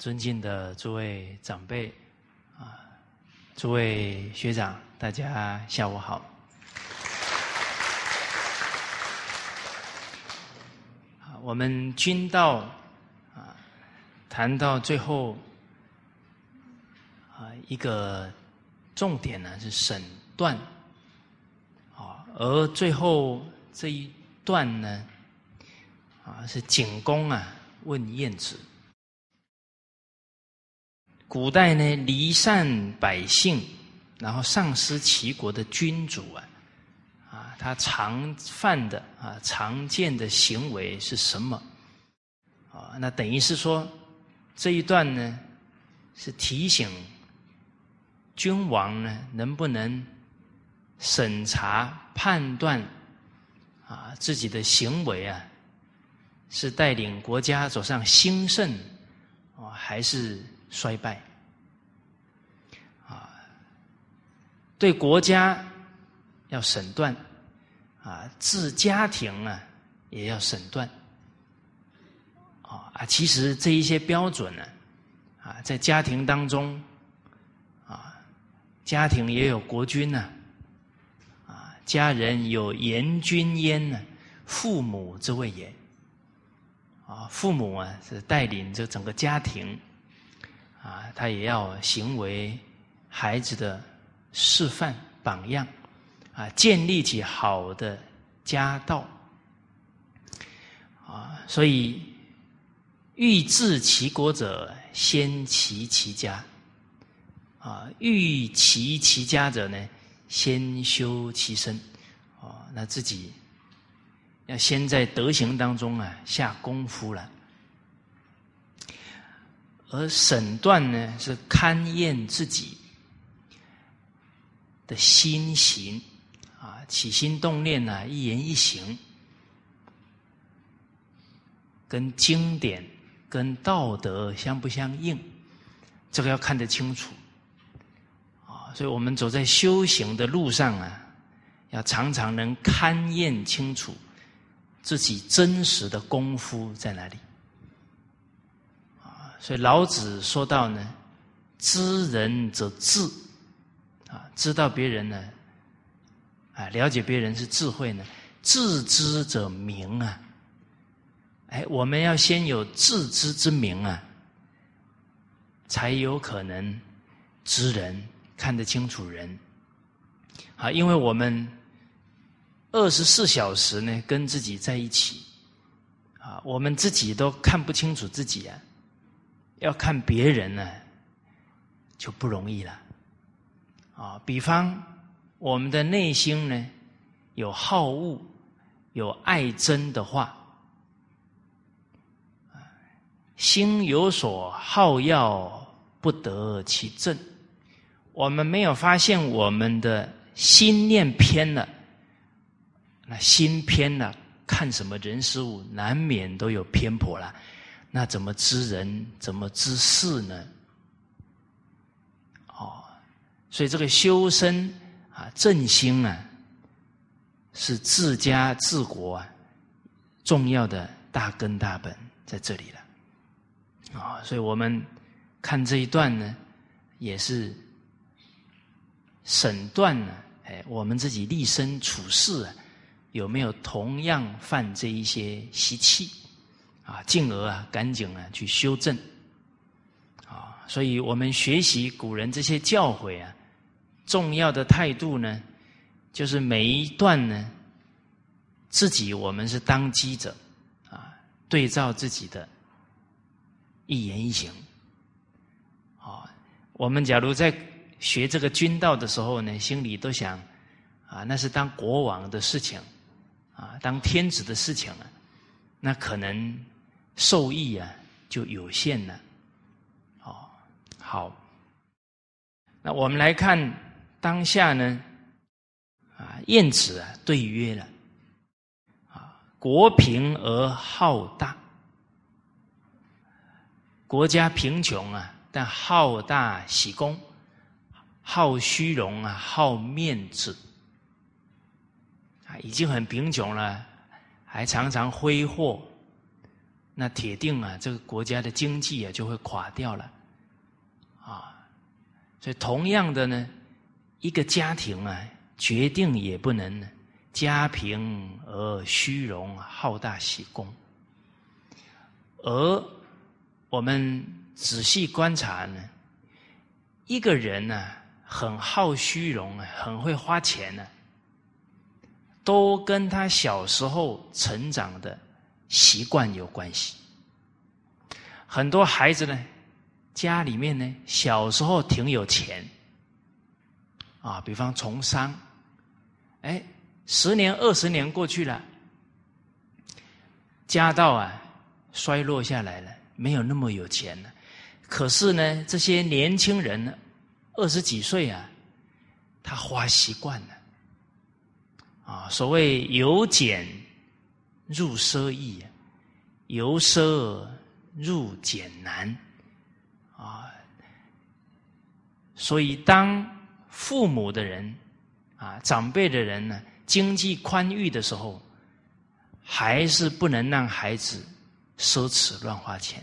尊敬的诸位长辈啊，诸位学长，大家下午好。我们军道啊，谈到最后啊，一个重点呢是审断啊，而最后这一段呢啊是景公啊问晏子。古代呢离散百姓，然后丧失齐国的君主啊。啊他常犯的啊常见的行为是什么？啊，那等于是说这一段呢是提醒君王呢能不能审查判断啊自己的行为啊是带领国家走上兴盛啊还是衰败？啊，对国家要审断。啊，治家庭啊，也要审断。啊啊，其实这一些标准呢，啊，在家庭当中，啊，家庭也有国君呢，啊，家人有严君焉呢，父母之谓也。啊，父母啊是带领着整个家庭，啊，他也要行为孩子的示范榜样。啊，建立起好的家道啊，所以欲治其国者，先齐其家啊；欲齐其家者呢，先修其身啊。那自己要先在德行当中啊下功夫了，而审断呢，是勘验自己的心行啊。起心动念呐，一言一行，跟经典、跟道德相不相应？这个要看得清楚啊！所以我们走在修行的路上啊，要常常能勘验清楚自己真实的功夫在哪里！所以老子说到呢：“知人则智啊，知道别人呢。”啊，了解别人是智慧呢。自知者明啊，哎，我们要先有自知之明啊，才有可能知人，看得清楚人。啊，因为我们二十四小时呢跟自己在一起，啊，我们自己都看不清楚自己啊，要看别人呢就不容易了。啊，比方。我们的内心呢，有好恶，有爱憎的话，心有所好要，不得其正。我们没有发现我们的心念偏了，那心偏了，看什么人事物，难免都有偏颇了。那怎么知人，怎么知事呢？哦，所以这个修身。啊，正心啊，是治家治国啊重要的大根大本在这里了啊，所以我们看这一段呢，也是审断呢，哎，我们自己立身处世啊，有没有同样犯这一些习气啊，进而啊，赶紧啊去修正啊，所以我们学习古人这些教诲啊。重要的态度呢，就是每一段呢，自己我们是当机者啊，对照自己的一言一行啊。我们假如在学这个军道的时候呢，心里都想啊，那是当国王的事情啊，当天子的事情啊，那可能受益啊就有限了。哦，好，那我们来看。当下呢，啊，晏子啊对曰了，啊，国贫而好大，国家贫穷啊，但好大喜功，好虚荣啊，好面子，啊，已经很贫穷了，还常常挥霍，那铁定啊，这个国家的经济啊就会垮掉了，啊，所以同样的呢，一个家庭啊，决定也不能家贫而虚荣，好大喜功。而我们仔细观察呢，一个人呢，很好虚荣啊，很会花钱呢，都跟他小时候成长的。习惯有关系，很多孩子呢，家里面呢，小时候挺有钱，啊，比方从商，哎，十年二十年过去了，家道啊衰落下来了，没有那么有钱了。可是呢，这些年轻人呢，二十几岁啊，他花习惯了，啊，所谓由俭。入奢易，由奢入俭难，啊！所以当父母的人啊，长辈的人呢，经济宽裕的时候，还是不能让孩子奢侈乱花钱，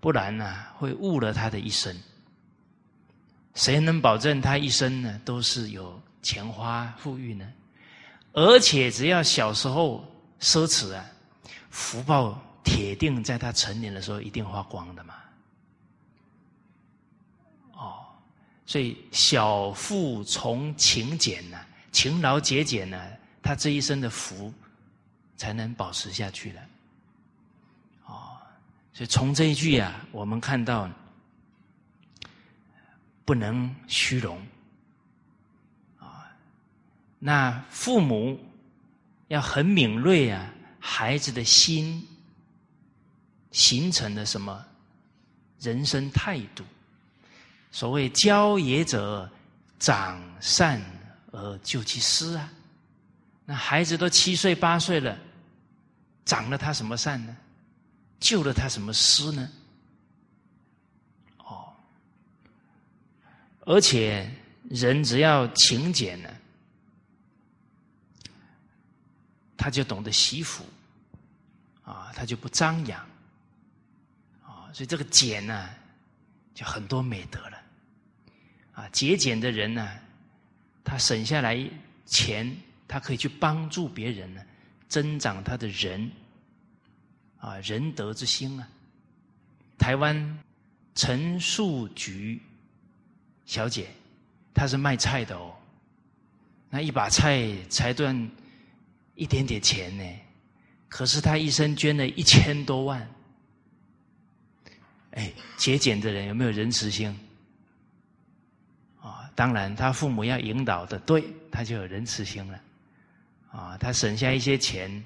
不然呢，会误了他的一生。谁能保证他一生呢都是有钱花富裕呢？而且只要小时候。奢侈啊，福报铁定在他成年的时候一定花光的嘛。哦，所以小富从勤俭呢，勤劳节俭呢，他这一生的福才能保持下去的。哦，所以从这一句啊，我们看到不能虚荣啊，那父母。要很敏锐啊，孩子的心形成了什么人生态度？所谓教也者，长善而救其失啊。那孩子都七岁八岁了，长了他什么善呢？救了他什么失呢？哦，而且人只要勤俭呢。他就懂得惜福，啊，他就不张扬，啊，所以这个俭呢，就很多美德了，啊，节俭的人呢，他省下来钱，他可以去帮助别人呢，增长他的人，啊，仁德之心啊。台湾陈树菊小姐，她是卖菜的哦，那一把菜才赚。一点点钱呢，可是他一生捐了一千多万。哎，节俭的人有没有仁慈心？啊，当然，他父母要引导的，对他就有仁慈心了。啊，他省下一些钱，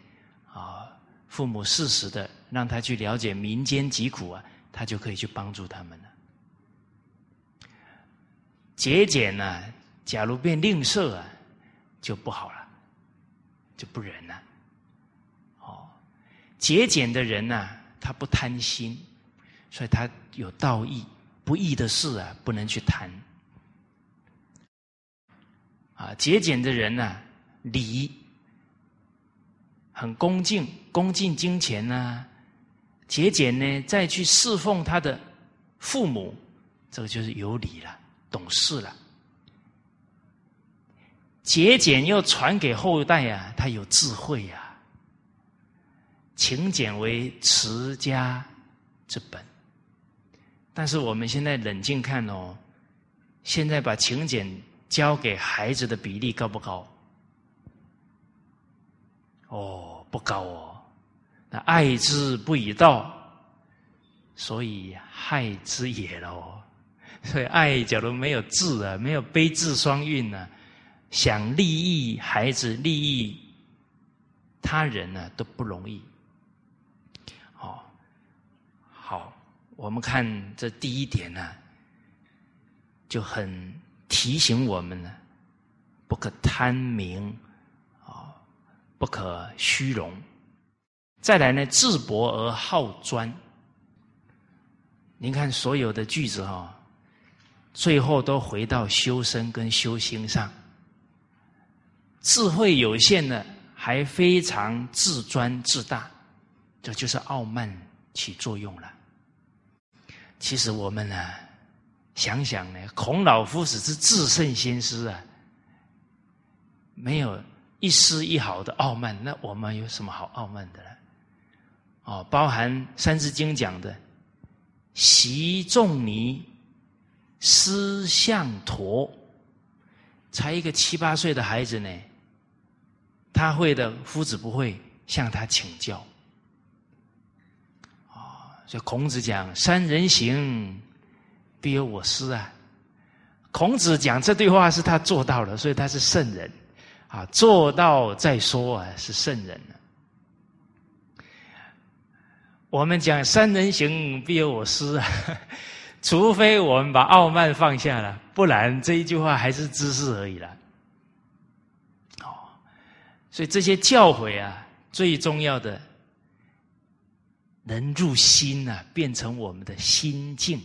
啊，父母适时的让他去了解民间疾苦啊，他就可以去帮助他们了。节俭呢，假如变吝啬啊，就不好了。就不仁了，哦，节俭的人呢，他不贪心，所以他有道义，不义的事啊，不能去谈。啊，节俭的人呢，礼很恭敬，恭敬金钱呢，节俭呢，再去侍奉他的父母，这个就是有礼了，懂事了。节俭又传给后代呀，他有智慧呀。勤俭为持家之本，但是我们现在冷静看哦，现在把勤俭交给孩子的比例高不高？哦，不高哦。那爱之不以道，所以害之也喽。所以爱假如没有智啊，没有悲智双运呢？想利益孩子、利益他人呢，都不容易。好，好，我们看这第一点呢，就很提醒我们呢，不可贪名，啊，不可虚荣。再来呢，自博而好专。您看所有的句子哈，最后都回到修身跟修心上。智慧有限的，还非常自专自大，这就是傲慢起作用了。其实我们呢，想想呢，孔老夫子是至圣先师啊，没有一丝一毫的傲慢，那我们有什么好傲慢的呢？哦，包含《三字经》讲的“习仲尼思象陀”，才一个七八岁的孩子呢，他会的，夫子不会，向他请教。啊，所以孔子讲“三人行，必有我师”啊。孔子讲这句话是他做到了，所以他是圣人啊。做到再说啊，是圣人。我们讲“三人行，必有我师”啊，除非我们把傲慢放下了，不然这一句话还是知识而已了。所以这些教诲啊，最重要的能入心啊，变成我们的心境，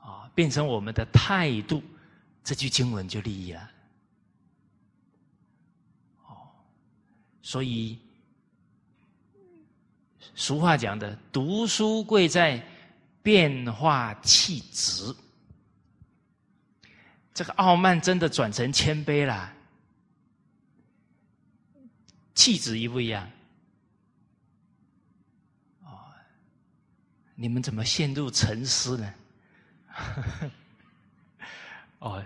啊，变成我们的态度，这句经文就利益了。哦，所以。俗话讲的，读书贵在变化气质。这个傲慢真的转成谦卑了，气质一不一样？哦，你们怎么陷入沉思呢？哦，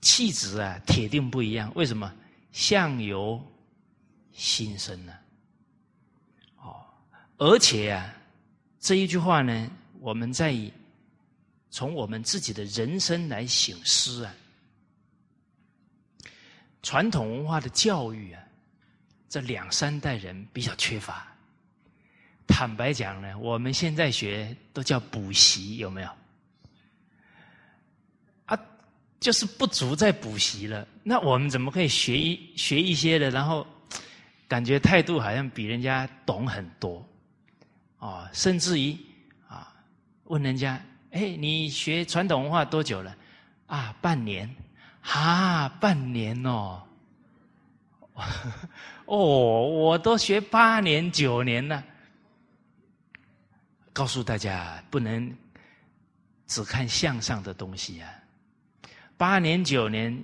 气质啊，铁定不一样。为什么？相由心生呢？哦而且啊，这一句话呢，我们在从我们自己的人生来醒思啊。传统文化的教育啊，这两三代人比较缺乏。坦白讲呢，我们现在学都叫补习，有没有？啊，就是不足在补习了。那我们怎么可以学一学一些的，然后感觉态度好像比人家懂很多？哦，甚至于啊，问人家，哎，你学传统文化多久了？啊，半年，啊，半年哦，哦，我都学八年九年了。告诉大家，不能只看相上的东西啊，八年九年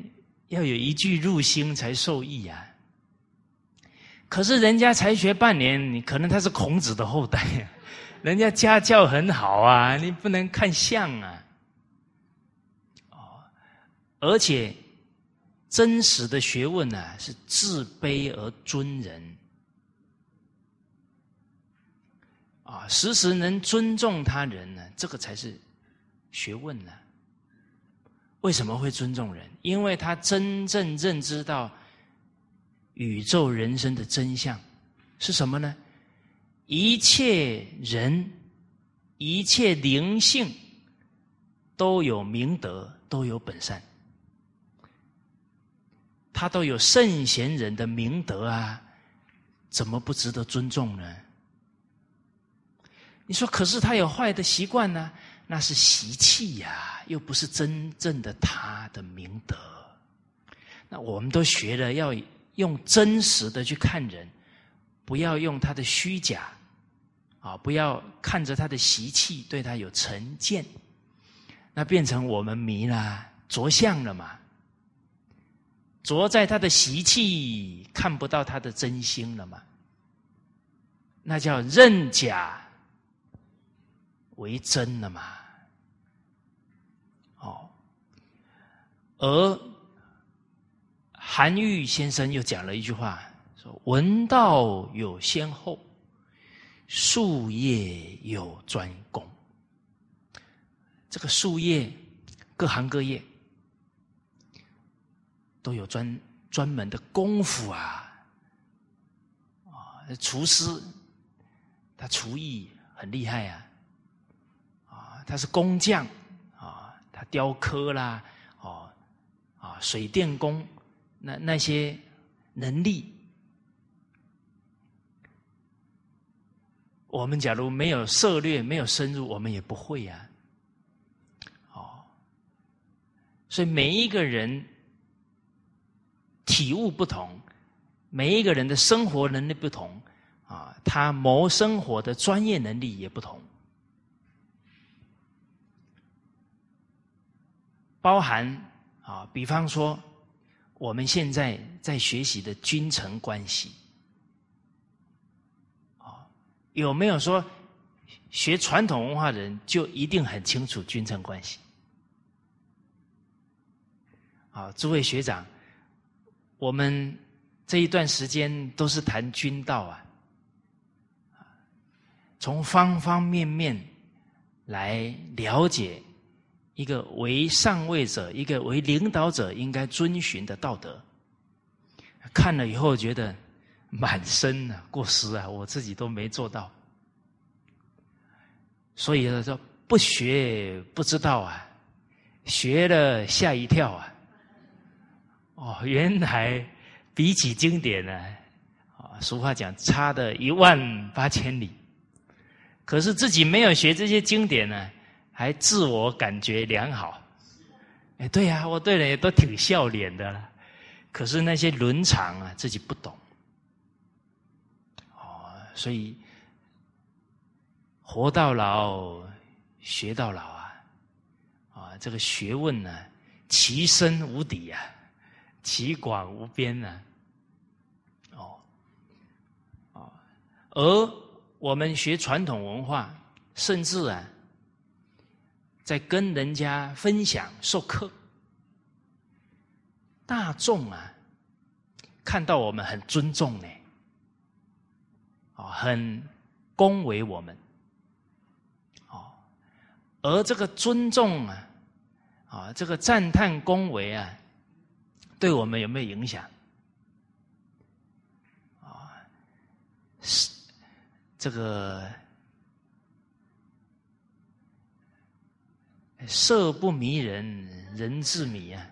要有一句入心才受益啊。可是人家才学半年，你可能他是孔子的后代，人家家教很好啊，你不能看相啊。哦，而且真实的学问呢，是自卑而尊人，啊，时时能尊重他人呢，这个才是学问呢。为什么会尊重人？因为他真正认知到。宇宙人生的真相是什么呢？一切人、一切灵性都有明德，都有本善，他都有圣贤人的明德啊，怎么不值得尊重呢？你说，可是他有坏的习惯呢？那是习气呀，又不是真正的他的明德。那我们都学了要。用真实的去看人，不要用他的虚假，啊，不要看着他的习气对他有成见，那变成我们迷了、着相了嘛？着在他的习气，看不到他的真心了嘛？那叫认假为真了嘛？哦，而。韩愈先生又讲了一句话，说：“闻道有先后，术业有专攻。这个术业，各行各业都有专专门的功夫啊！啊，厨师他厨艺很厉害啊！啊，他是工匠啊，他雕刻啦，哦，啊，水电工。”那那些能力，我们假如没有涉略、没有深入，我们也不会呀。哦，所以每一个人体悟不同，每一个人的生活能力不同，啊，他谋生活的专业能力也不同，包含啊，比方说我们现在在学习的君臣关系，啊，有没有说学传统文化的人就一定很清楚君臣关系？啊，诸位学长，我们这一段时间都是谈君道啊。从方方面面来了解一个为上位者、一个为领导者应该遵循的道德，看了以后觉得满身啊过失啊，我自己都没做到，所以说不学不知道啊，学了吓一跳啊！哦，原来比起经典呢，啊，俗话讲差的一万八千里。可是自己没有学这些经典呢，还自我感觉良好。哎，对呀，我对人也都挺笑脸的了。可是那些伦常啊，自己不懂。哦，所以活到老，学到老啊！啊，这个学问呢，其深无底呀，其广无边呢。哦，哦，而。我们学传统文化，甚至啊，在跟人家分享授课，大众啊，看到我们很尊重呢，啊，很恭维我们，哦，而这个尊重啊，啊，这个赞叹恭维啊，对我们有没有影响？啊，是。这个色不迷人人自迷啊，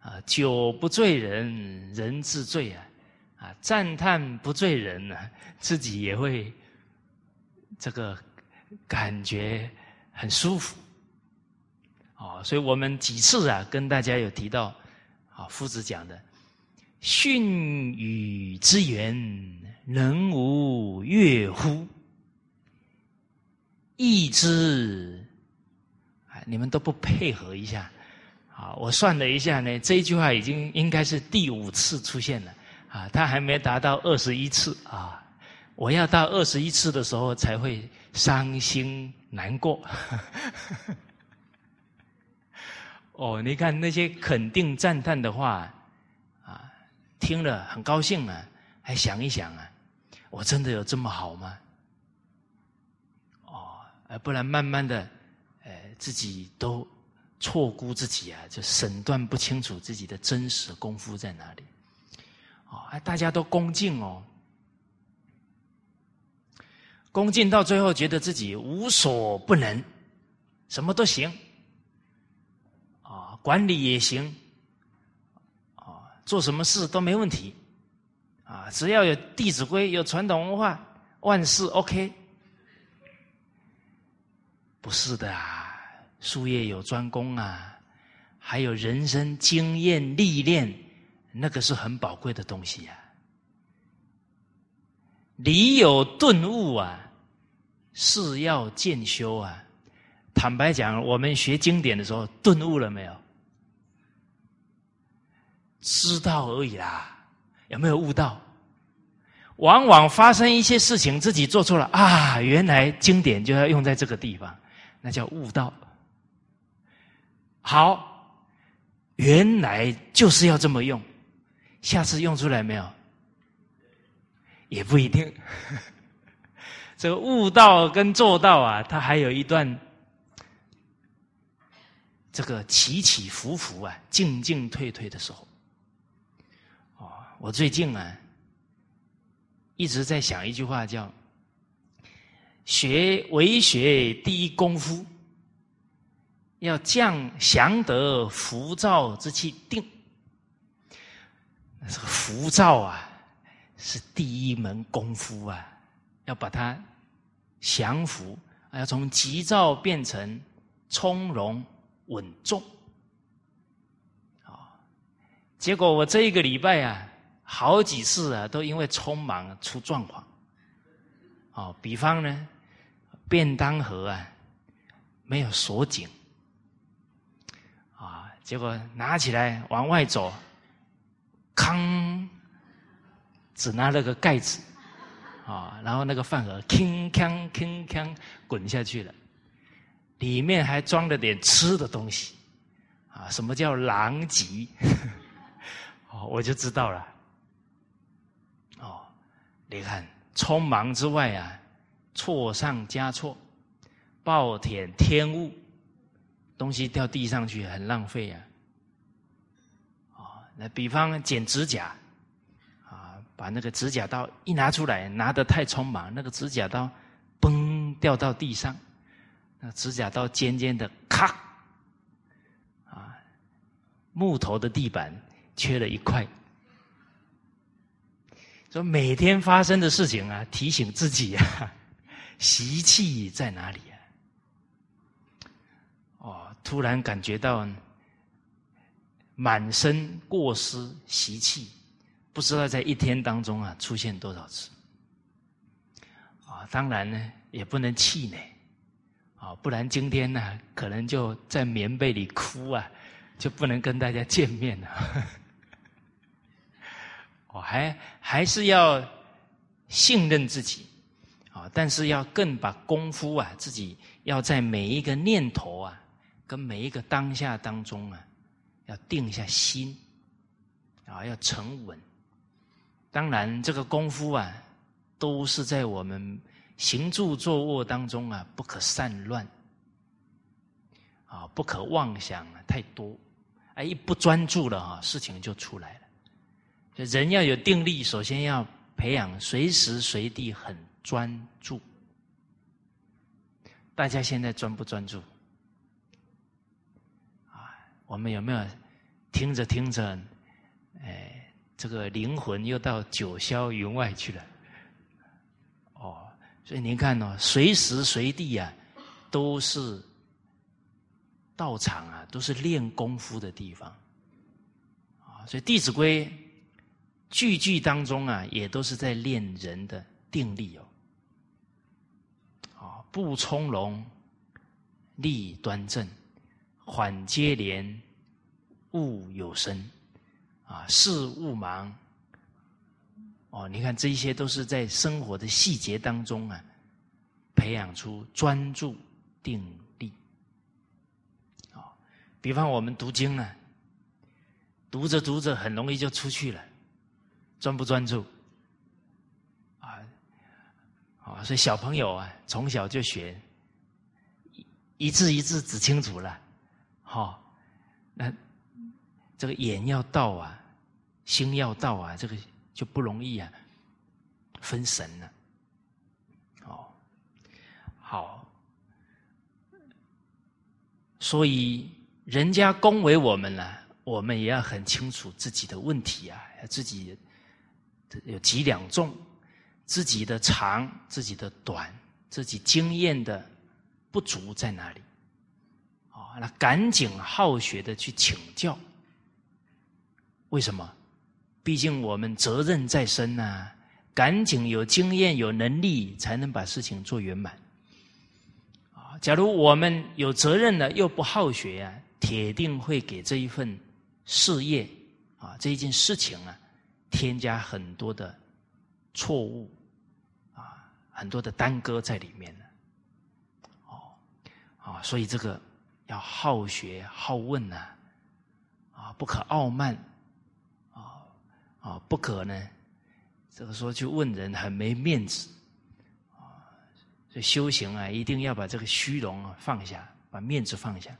啊酒不醉人人自醉啊，啊赞叹不醉人呢，自己也会这个感觉很舒服，啊，所以我们几次啊跟大家有提到啊夫子讲的训语之源。人无悦乎？义之，你们都不配合一下。啊，我算了一下呢，这一句话已经应该是第五次出现了。啊，他还没达到二十一次啊！我要到二十一次的时候才会伤心难过。哦，你看那些肯定赞叹的话，啊，听了很高兴啊，还想一想啊。我真的有这么好吗？哦，不然慢慢的，呃，自己都错估自己啊，就审断不清楚自己的真实功夫在哪里。哦，哎，大家都恭敬哦，恭敬到最后，觉得自己无所不能，什么都行，管理也行，啊，做什么事都没问题。啊，只要有《弟子规》，有传统文化，万事 OK。不是的啊，术业有专攻啊，还有人生经验历练，那个是很宝贵的东西啊。理有顿悟啊，事要渐修啊。坦白讲，我们学经典的时候，顿悟了没有？知道而已啦。有没有悟到？往往发生一些事情，自己做错了啊！原来经典就要用在这个地方，那叫悟道。好，原来就是要这么用，下次用出来没有？也不一定。这个悟道跟做到啊，它还有一段这个起起伏伏啊，进进退退的时候。我最近啊，一直在想一句话，叫“学为学第一功夫，要降降得浮躁之气定。”这个浮躁啊，是第一门功夫啊，要把它降服，要从急躁变成从容稳重。结果我这一个礼拜啊。好几次啊，都因为匆忙出状况。哦，比方呢，便当盒啊没有锁紧，啊，结果拿起来往外走，康，只拿了个盖子，啊，然后那个饭盒铿锵铿锵滚下去了，里面还装了点吃的东西，啊，什么叫狼藉？哦，我就知道了。你看。匆忙之外啊，错上加错，暴殄天物，东西掉地上去很浪费啊！啊，那比方剪指甲，啊，把那个指甲刀一拿出来，拿得太匆忙，那个指甲刀嘣掉到地上，那指甲刀尖尖的，咔，啊，木头的地板缺了一块。说每天发生的事情啊，提醒自己啊，习气在哪里啊？哦，突然感觉到满身过失习气，不知道在一天当中啊出现多少次。啊，当然呢，也不能气馁，啊，不然今天呢，可能就在棉被里哭啊，就不能跟大家见面了。还还是要信任自己啊，但是要更把功夫啊，自己要在每一个念头啊，跟每一个当下当中啊，要定下心啊，要沉稳。当然，这个功夫啊，都是在我们行住坐卧当中啊，不可散乱啊，不可妄想太多。哎，一不专注了啊，事情就出来了。人要有定力，首先要培养随时随地很专注。大家现在专不专注？啊，我们有没有听着听着，哎，这个灵魂又到九霄云外去了？哦，所以您看哦，随时随地啊，都是道场啊，都是练功夫的地方。啊，所以《弟子规》。句句当中啊，也都是在练人的定力哦。啊，不从容，立端正，缓接连，勿有声。啊，事勿忙。哦，你看这一些都是在生活的细节当中啊，培养出专注定力。啊，比方我们读经呢，读着读着很容易就出去了。专不专注？啊啊！所以小朋友啊，从小就学一字一字指清楚了，好，那这个眼要到啊，心要到啊，这个就不容易啊，分神了。哦，好，所以人家恭维我们了，我们也要很清楚自己的问题啊，自己。有几两重，自己的长，自己的短，自己经验的不足在哪里？啊，那赶紧好学的去请教。为什么？毕竟我们责任在身呐，赶紧有经验、有能力，才能把事情做圆满。啊，假如我们有责任了又不好学啊，铁定会给这一份事业啊，这一件事情啊。添加很多的错误啊，很多的耽搁在里面呢。哦，啊，所以这个要好学好问呐，啊，不可傲慢，啊啊，不可呢，这个说去问人很没面子，啊，所以修行啊，一定要把这个虚荣啊放下，把面子放下。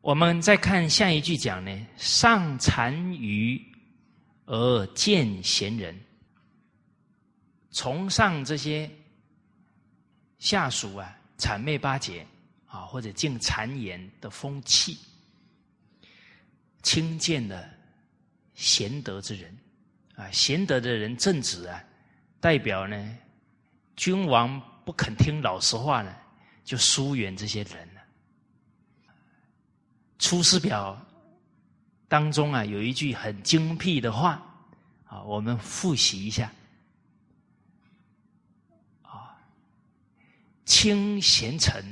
我们再看下一句讲呢，上残于。而见贤人，崇尚这些下属啊，谄媚巴结啊，或者敬谗言的风气，轻贱的贤德之人啊，贤德的人正直啊，代表呢，君王不肯听老实话呢，就疏远这些人了。出师表。当中啊，有一句很精辟的话，啊，我们复习一下啊。轻贤臣，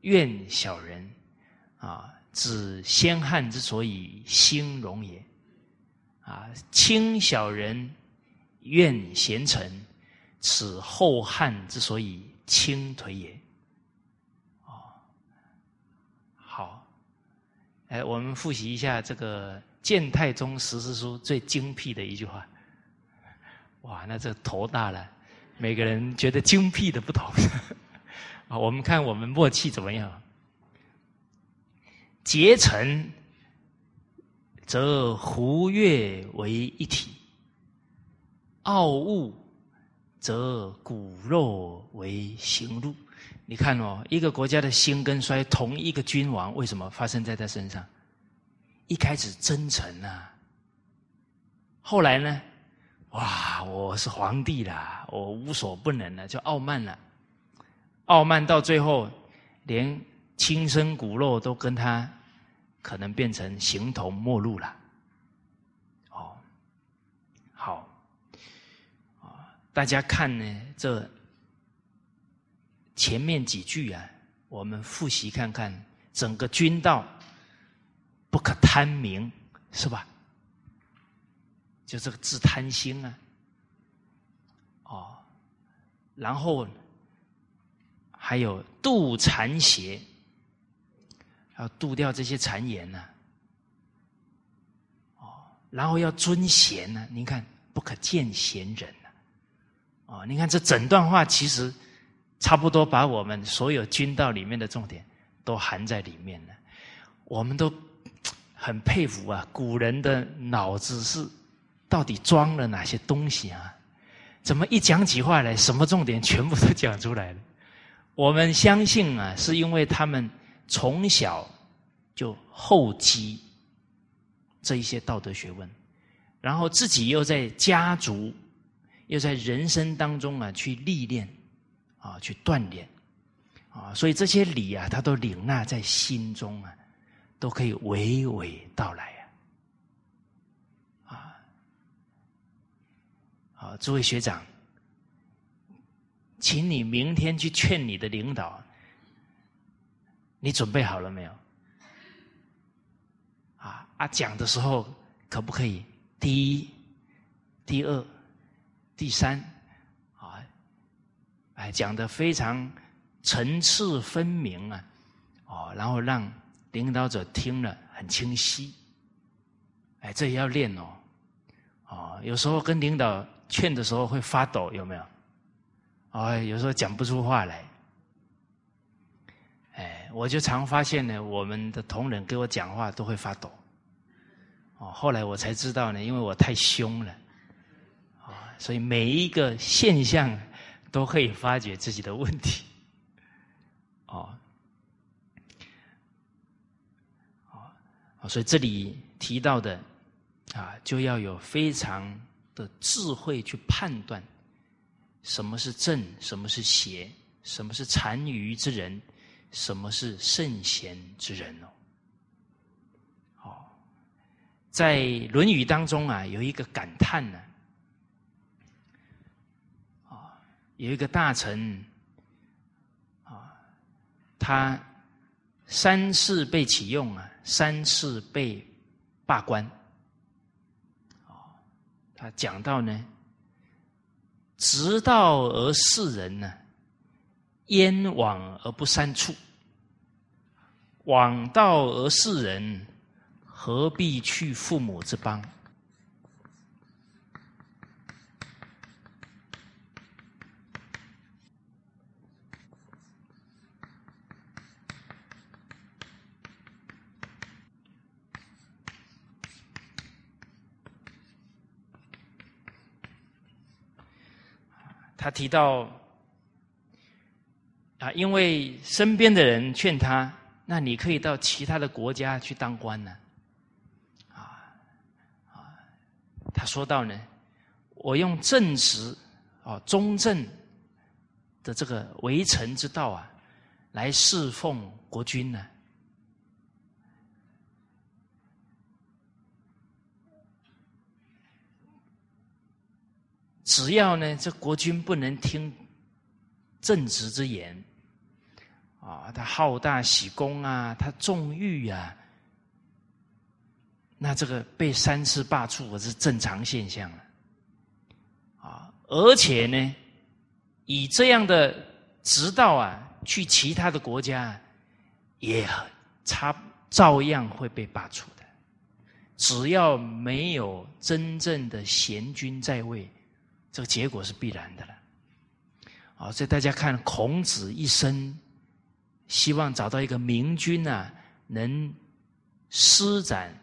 怨小人，啊，指先汉之所以兴隆也。啊，轻小人，怨贤臣，此后汉之所以倾颓也。哦，好，哎，我们复习一下这个建太宗十四书最精辟的一句话。哇，那这头大了，每个人觉得精辟的不同。啊，我们看我们默契怎么样？结成。则胡越为一体，傲物则骨肉为行路。你看哦，一个国家的兴跟衰，同一个君王为什么发生在他身上？一开始真诚啊，后来呢？哇，我是皇帝啦，我无所不能了，就傲慢了。傲慢到最后，连亲生骨肉都跟他。可能变成形同陌路了，哦，好，大家看呢，这前面几句啊，我们复习看看，整个君道不可贪名，是吧？就这个自贪心啊，哦，然后还有度残邪。要度掉这些谗言呢，哦，然后要尊贤呢。您看，不可见贤人呢，哦，你看这整段话其实差不多把我们所有军道里面的重点都含在里面了。我们都很佩服啊，古人的脑子是到底装了哪些东西啊？怎么一讲起话来，什么重点全部都讲出来了？我们相信啊，是因为他们。从小就厚积这一些道德学问，然后自己又在家族，又在人生当中啊去历练，啊去锻炼，啊，所以这些理啊，他都领纳在心中啊，都可以娓娓道来啊，啊，好，诸位学长，请你明天去劝你的领导。你准备好了没有？啊啊！讲的时候可不可以第一、第二、第三？哎，讲的非常层次分明啊！哦，然后让领导者听了很清晰。哎，这也要练哦。哦，有时候跟领导劝的时候会发抖，有没有？哦，有时候讲不出话来。哎我就常发现呢，我们的同仁给我讲话都会发抖。哦，后来我才知道呢，因为我太凶了，啊，所以每一个现象都可以发觉自己的问题。哦，哦，所以这里提到的啊，就要有非常的智慧去判断什么是正，什么是邪，什么是残余之人。什么是圣贤之人哦？哦，在《论语》当中啊，有一个感叹呢，有一个大臣啊，他三次被启用啊，三次被罢官，啊，他讲到呢，直道而世人呢。焉往而不三处？往道而事人，何必去父母之邦？他提到。啊，因为身边的人劝他，那你可以到其他的国家去当官呢。啊啊，他说到呢，我用正直啊、中正的这个为臣之道啊，来侍奉国君呢。只要呢，这国君不能听。正直之言，啊，他好大喜功啊，他纵欲啊，那这个被三次罢黜，我是正常现象啊。啊，而且呢，以这样的直道啊，去其他的国家，也差照样会被罢黜的。只要没有真正的贤君在位，这个结果是必然的了。啊，所以大家看孔子一生，希望找到一个明君啊，能施展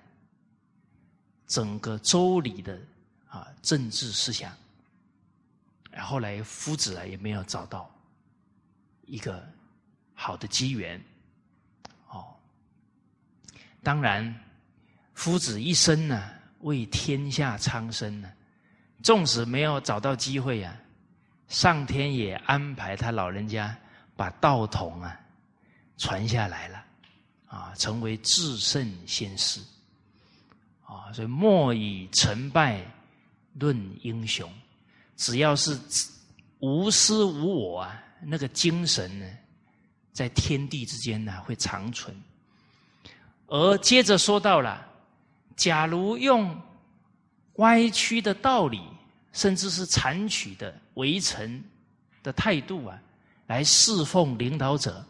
整个周礼的啊政治思想。然后来夫子啊也没有找到一个好的机缘。哦，当然，夫子一生呢为天下苍生呢，纵使没有找到机会啊。上天也安排他老人家把道统啊传下来了，啊，成为至圣先师，啊，所以莫以成败论英雄，只要是无私无我啊，那个精神呢，在天地之间呢会长存。而接着说到了，假如用歪曲的道理。甚至是残取的围城的态度啊，来侍奉领导者，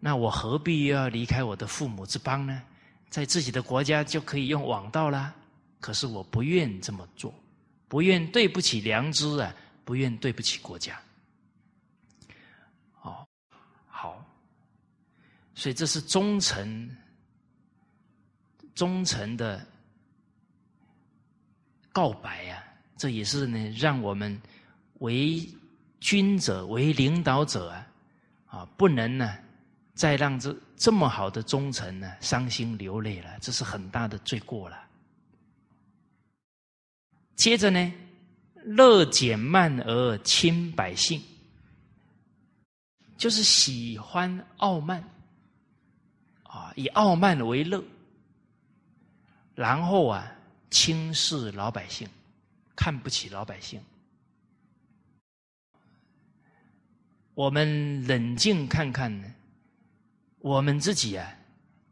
那我何必要离开我的父母之邦呢？在自己的国家就可以用王道啦。可是我不愿这么做，不愿对不起良知啊，不愿对不起国家。哦，好，所以这是忠诚，忠诚的告白呀。这也是呢，让我们为君者、为领导者啊，啊，不能呢再让这这么好的忠臣呢伤心流泪了，这是很大的罪过了。接着呢，乐减慢而亲百姓，就是喜欢傲慢啊，以傲慢为乐，然后啊轻视老百姓。看不起老百姓，我们冷静看看呢，我们自己啊，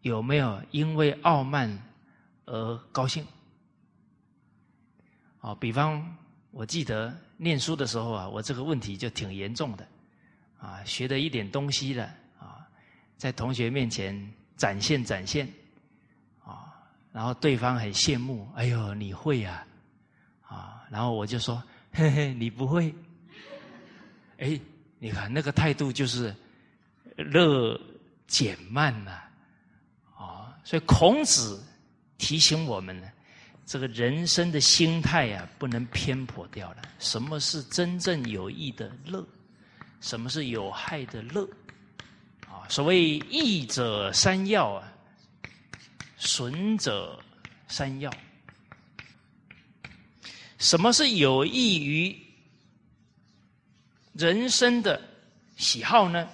有没有因为傲慢而高兴？哦，比方我记得念书的时候啊，我这个问题就挺严重的，啊，学的一点东西了啊，在同学面前展现展现，啊，然后对方很羡慕，哎呦，你会呀！啊，然后我就说：“ 嘿嘿，你不会？哎，你看那个态度就是乐减慢了，啊，所以孔子提醒我们呢，这个人生的心态呀，不能偏颇掉了。什么是真正有益的乐？什么是有害的乐？啊，所谓益者三要啊，损者三要。”什么是有益于人生的喜好呢？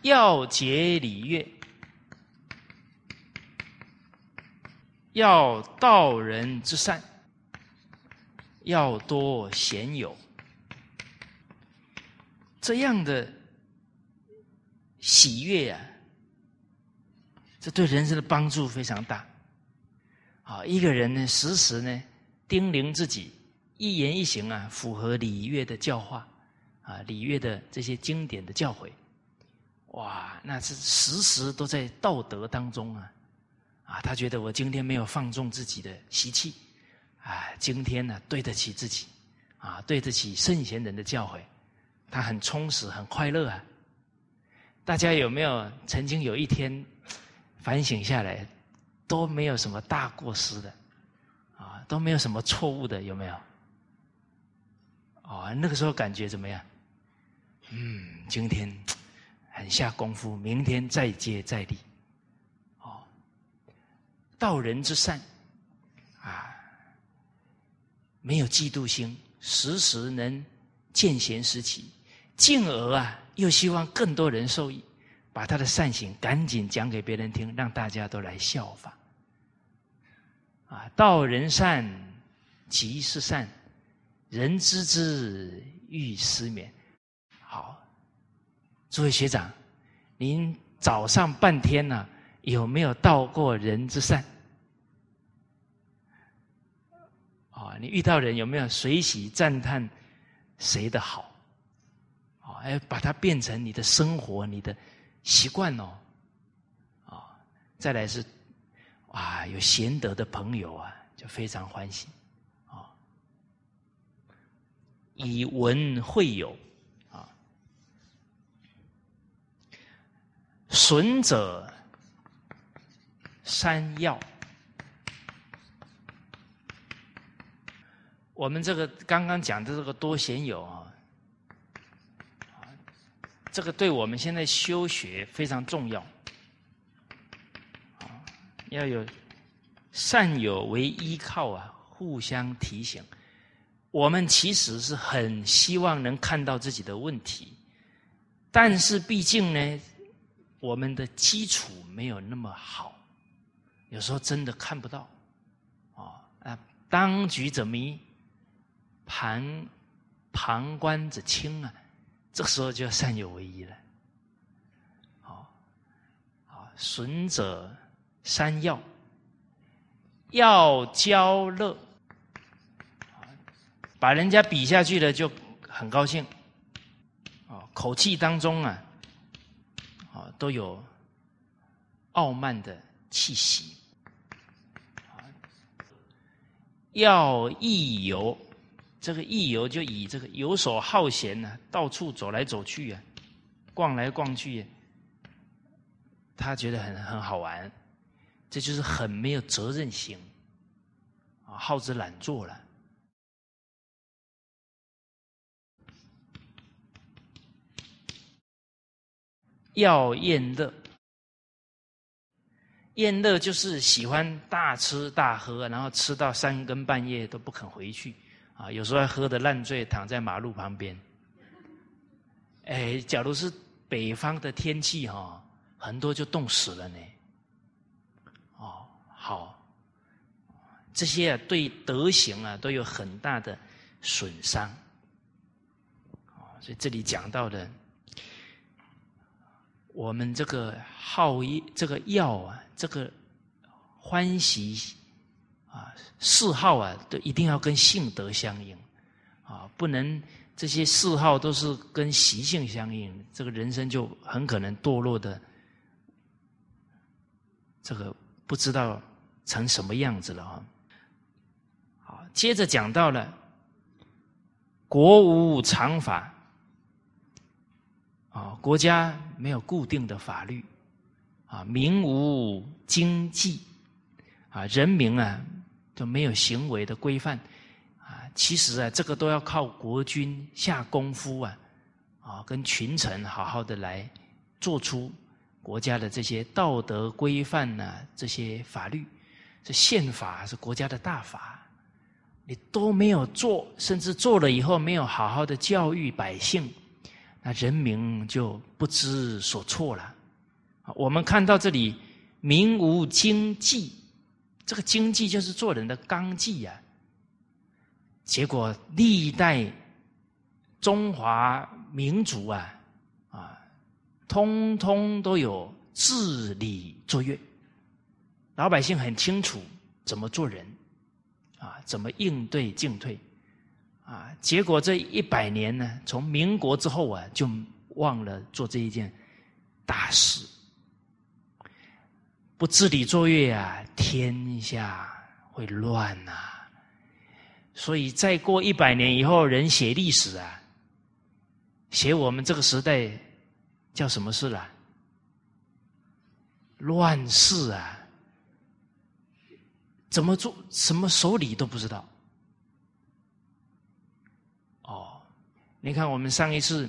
要节礼乐，要道人之善，要多贤友，这样的喜悦呀，这对人生的帮助非常大。啊，一个人呢，时时呢叮咛自己，一言一行啊，符合礼乐的教化，啊，礼乐的这些经典的教诲，哇，那是时时都在道德当中啊，啊，他觉得我今天没有放纵自己的习气，啊，今天呢对得起自己，啊，对得起圣贤人的教诲，他很充实，很快乐啊。大家有没有曾经有一天反省下来？都没有什么大过失的，啊，都没有什么错误的，有没有？哦，那个时候感觉怎么样？嗯，今天很下功夫，明天再接再厉。哦，道人之善，啊，没有嫉妒心，时时能见贤思齐，进而啊，又希望更多人受益，把他的善行赶紧讲给别人听，让大家都来效仿。啊，道人善即是善，人知之欲失眠。好，诸位学长，您早上半天呢，有没有道过人之善？啊，你遇到人有没有随喜赞叹谁的好？啊，要把它变成你的生活、你的习惯哦。啊，再来是，啊，有贤德的朋友啊，就非常欢喜。啊，以文会友，啊，损者三要。我们这个刚刚讲的这个多贤友啊，这个对我们现在修学非常重要，要有善友为依靠啊，互相提醒。我们其实是很希望能看到自己的问题，但是毕竟呢，我们的基础没有那么好，有时候真的看不到，啊啊，当局者迷。旁旁观者清啊，这时候就要善有为一了。好，好，损者山要，要交乐，把人家比下去了就很高兴，啊，口气当中啊，啊，都有傲慢的气息，要益游。这个易游就以这个游手好闲呢，到处走来走去啊，逛来逛去，他觉得很很好玩，这就是很没有责任心啊，好之懒做了。要厌乐，厌乐就是喜欢大吃大喝，然后吃到三更半夜都不肯回去。啊，有时候还喝的烂醉，躺在马路旁边。哎，假如是北方的天气哈，很多就冻死了呢。好，这些啊对德行啊都有很大的损伤。所以这里讲到的，我们这个好一这个药啊，这个欢喜。啊，嗜好啊，都一定要跟性德相应，啊，不能这些嗜好都是跟习性相应，这个人生就很可能堕落的，这个不知道成什么样子了啊。好，接着讲到了国无常法，啊，国家没有固定的法律，啊，民无经济，啊，人民啊。就没有行为的规范啊！其实啊，这个都要靠国君下功夫啊，啊，跟群臣好好的来做出国家的这些道德规范呐，这些法律，这宪法是国家的大法，你都没有做，甚至做了以后没有好好的教育百姓，那人民就不知所措了。我们看到这里，民无经济。这个经济就是做人的纲纪呀。结果历代中华民族啊啊，通通都有治理作业，老百姓很清楚怎么做人啊，怎么应对进退啊。结果这一百年呢，从民国之后啊，就忘了做这一件大事。不治理作业啊，天下会乱呐！所以再过一百年以后，人写历史啊，写我们这个时代叫什么事了？乱世啊！怎么做？什么手礼都不知道。哦，你看我们上一次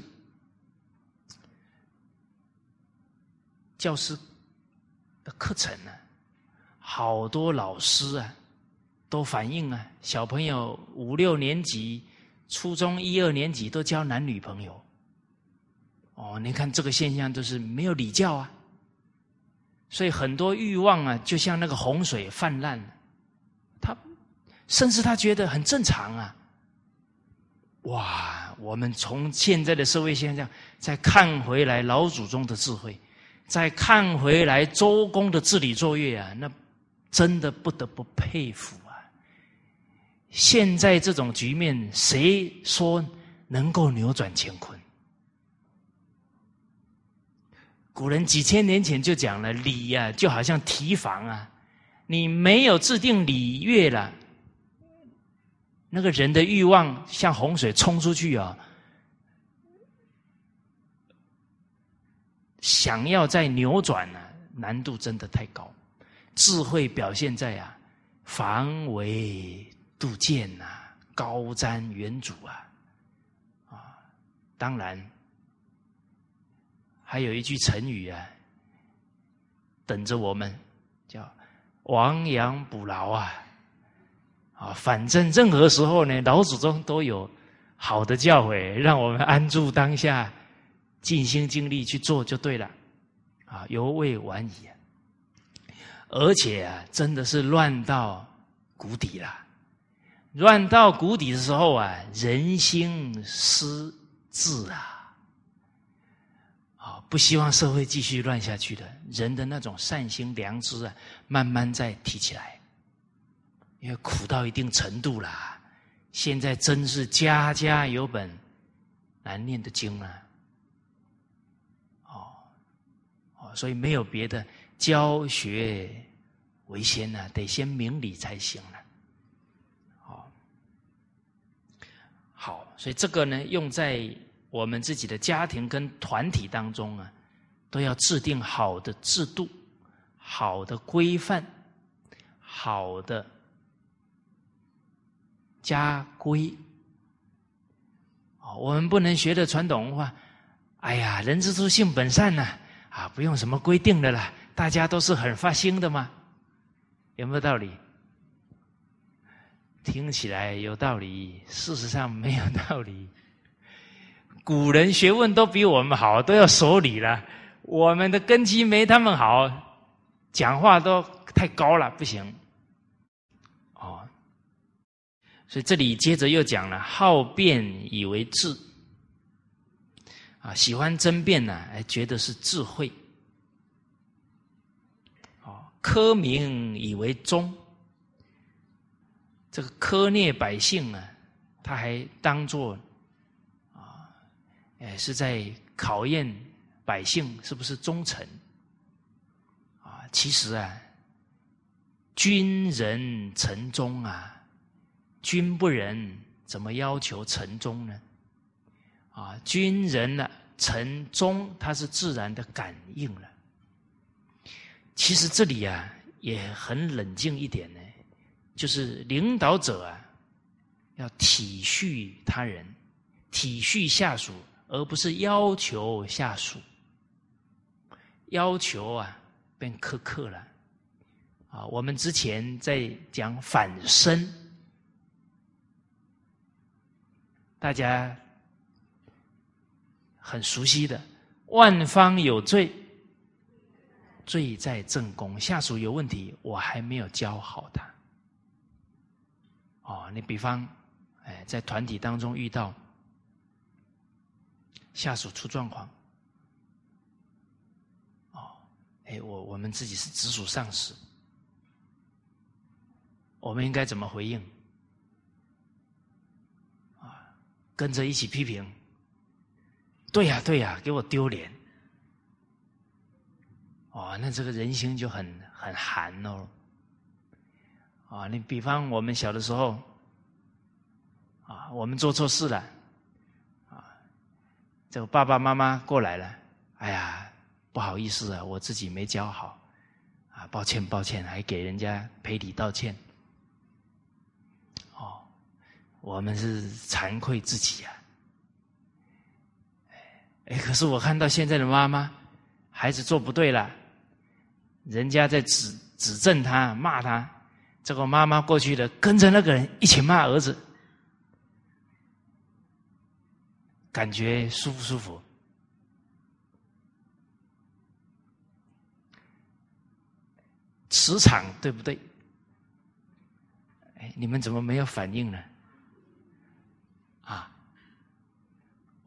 教师。的课程呢，好多老师啊，都反映啊，小朋友五六年级、初中一二年级都交男女朋友。哦，你看这个现象都是没有礼教啊，所以很多欲望啊，就像那个洪水泛滥，他甚至他觉得很正常啊，哇！我们从现在的社会现象再看回来老祖宗的智慧，再看回来周公的治理作业啊，那真的不得不佩服啊！现在这种局面，谁说能够扭转乾坤？古人几千年前就讲了，礼呀，就好像提防啊，你没有制定礼乐了。那个人的欲望像洪水冲出去啊！想要再扭转呢，难度真的太高。智慧表现在啊，防微杜渐呐，高瞻远瞩啊！啊，当然还有一句成语啊，等着我们，叫亡羊补牢啊。啊，反正任何时候呢，老祖宗都有好的教诲，让我们安住当下，尽心尽力去做就对了。啊，犹未晚矣。而且啊，真的是乱到谷底了。乱到谷底的时候啊，人心失志啊。啊，不希望社会继续乱下去的，人的那种善心良知啊，慢慢在提起来。因为苦到一定程度啦，现在真是家家有本难念的经啊！哦哦，所以没有别的，教学为先呢，得先明理才行了。好，好，所以这个呢，用在我们自己的家庭跟团体当中啊，都要制定好的制度、好的规范、好的。家规，哦，我们不能学的传统文化。哎呀，人之初性本善呐，啊，不用什么规定的啦，大家都是很发心的嘛，有没有道理？听起来有道理，事实上没有道理。古人学问都比我们好，都要守礼了，我们的根基没他们好，讲话都太高了，不行。所以这里接着又讲了，好辩以为智，啊，喜欢争辩呢，哎，觉得是智慧，哦，苛民以为忠，这个苛虐百姓呢，他还当做啊，哎，是在考验百姓是不是忠诚，啊，其实啊，君人臣忠啊。君不仁，怎么要求臣忠呢？啊，君仁呢，臣忠，它是自然的感应了。其实这里啊，也很冷静一点呢，就是领导者啊，要体恤他人，体恤下属，而不是要求下属。要求啊，变苛刻了。啊，我们之前在讲反身。大家很熟悉的“万方有罪，罪在正宫”。下属有问题，我还没有教好他。哦，你比方，哎，在团体当中遇到下属出状况，哦，哎，我我们自己是直属上司，我们应该怎么回应？跟着一起批评，对呀对呀，给我丢脸！哦，那这个人心就很很寒哦。啊，你比方我们小的时候，啊，我们做错事了，啊，这个爸爸妈妈过来了，哎呀，不好意思啊，我自己没教好，啊，抱歉抱歉，还给人家赔礼道歉。我们是惭愧自己呀，哎，可是我看到现在的妈妈，孩子做不对了，人家在指指正他骂他，这个妈妈过去的跟着那个人一起骂儿子，感觉舒不舒服？磁场对不对？哎，你们怎么没有反应呢？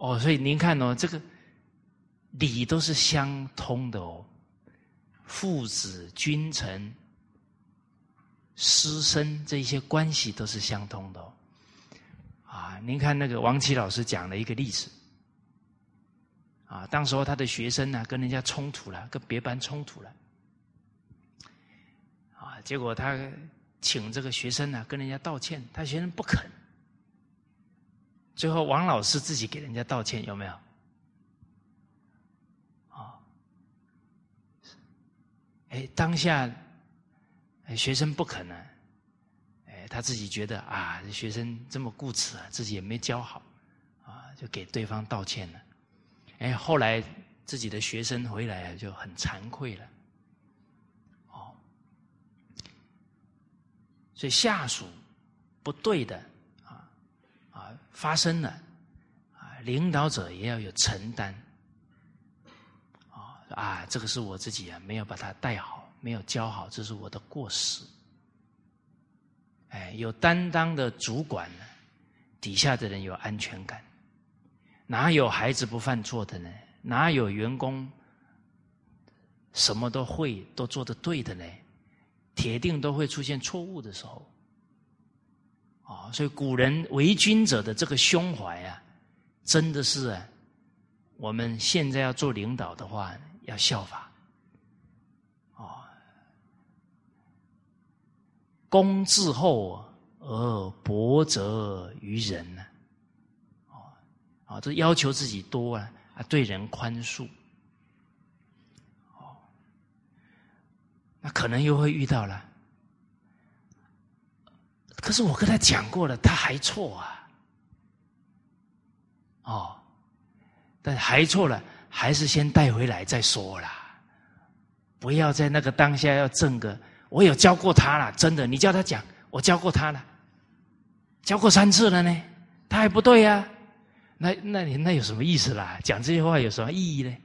哦，所以您看哦，这个理都是相通的哦，父子、君臣、师生这些关系都是相通的哦。啊，您看那个王琦老师讲了一个例子，啊，当时候他的学生呢跟人家冲突了，跟别班冲突了，啊，结果他请这个学生呢跟人家道歉，他学生不肯。最后，王老师自己给人家道歉，有没有？啊，哎，当下学生不可能，哎，他自己觉得啊，学生这么固执啊，自己也没教好，啊，就给对方道歉了。哎，后来自己的学生回来就很惭愧了，哦，所以下属不对的。发生了，啊，领导者也要有承担，啊啊，这个是我自己啊，没有把它带好，没有教好，这是我的过失。哎，有担当的主管呢，底下的人有安全感，哪有孩子不犯错的呢？哪有员工什么都会都做得对的呢？铁定都会出现错误的时候。啊，所以古人为君者的这个胸怀啊，真的是啊，我们现在要做领导的话，要效法。哦，公自厚而薄责于人呢。哦，啊，这要求自己多啊，啊，对人宽恕。哦，那可能又会遇到了。可是我跟他讲过了，他还错啊！哦，但还错了，还是先带回来再说啦。不要在那个当下要正个，我有教过他了，真的，你叫他讲，我教过他了，教过三次了呢，他还不对呀？那那你那有什么意思啦？讲这些话有什么意义呢？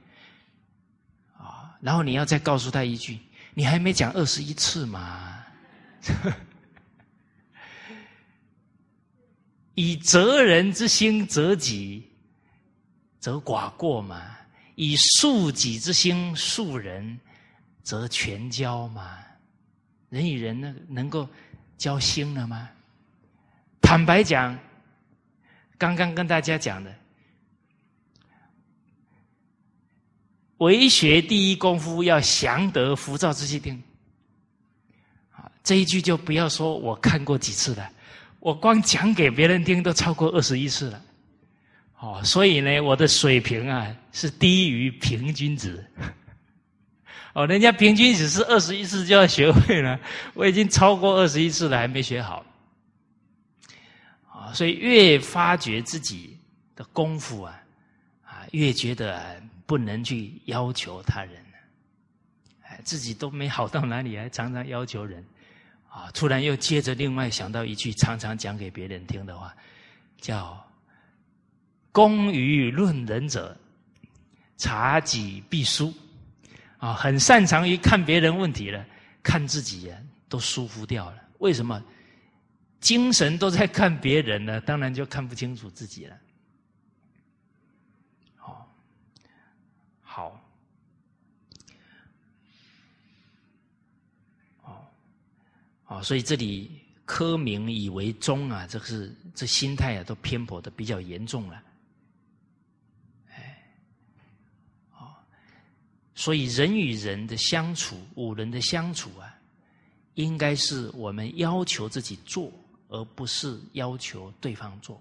啊，然后你要再告诉他一句，你还没讲二十一次嘛？以责人之心责己，则寡过嘛；以恕己之心恕人，则全交嘛。人与人呢，能够交心了吗？坦白讲，刚刚跟大家讲的，为学第一功夫要降得浮躁之气定。啊，这一句就不要说我看过几次了。我光讲给别人听都超过二十一次了，哦，所以呢，我的水平啊是低于平均值。哦，人家平均只是二十一次就要学会了，我已经超过二十一次了，还没学好。啊，所以越发觉自己的功夫啊，啊，越觉得不能去要求他人，哎，自己都没好到哪里，还常常要求人。啊！突然又接着另外想到一句常常讲给别人听的话，叫“公于论人者，察己必输”。啊，很擅长于看别人问题了，看自己呀都舒服掉了。为什么？精神都在看别人呢？当然就看不清楚自己了。好，好。啊，所以这里科名以为宗啊，这是这心态啊，都偏颇的比较严重了。哎，啊，所以人与人的相处，五人的相处啊，应该是我们要求自己做，而不是要求对方做。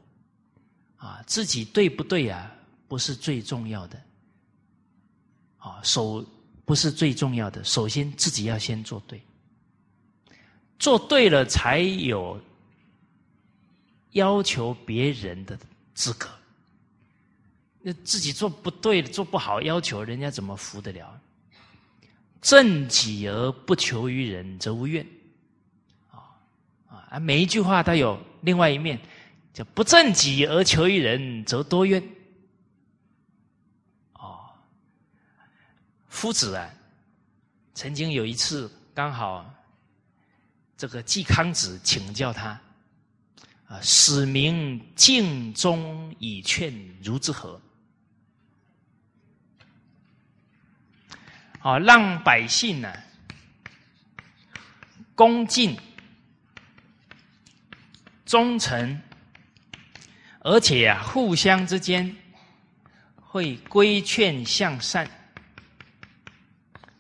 啊，自己对不对啊，不是最重要的。啊，首不是最重要的，首先自己要先做对。做对了，才有要求别人的资格。那自己做不对、做不好，要求人家怎么服得了？正己而不求于人，则无怨。啊啊！每一句话都有另外一面，叫不正己而求于人，则多怨。哦，夫子啊，曾经有一次刚好。这个季康子请教他，啊，使民敬忠以劝，如之何？啊，让百姓呢恭敬、忠诚，而且啊，互相之间会规劝向善，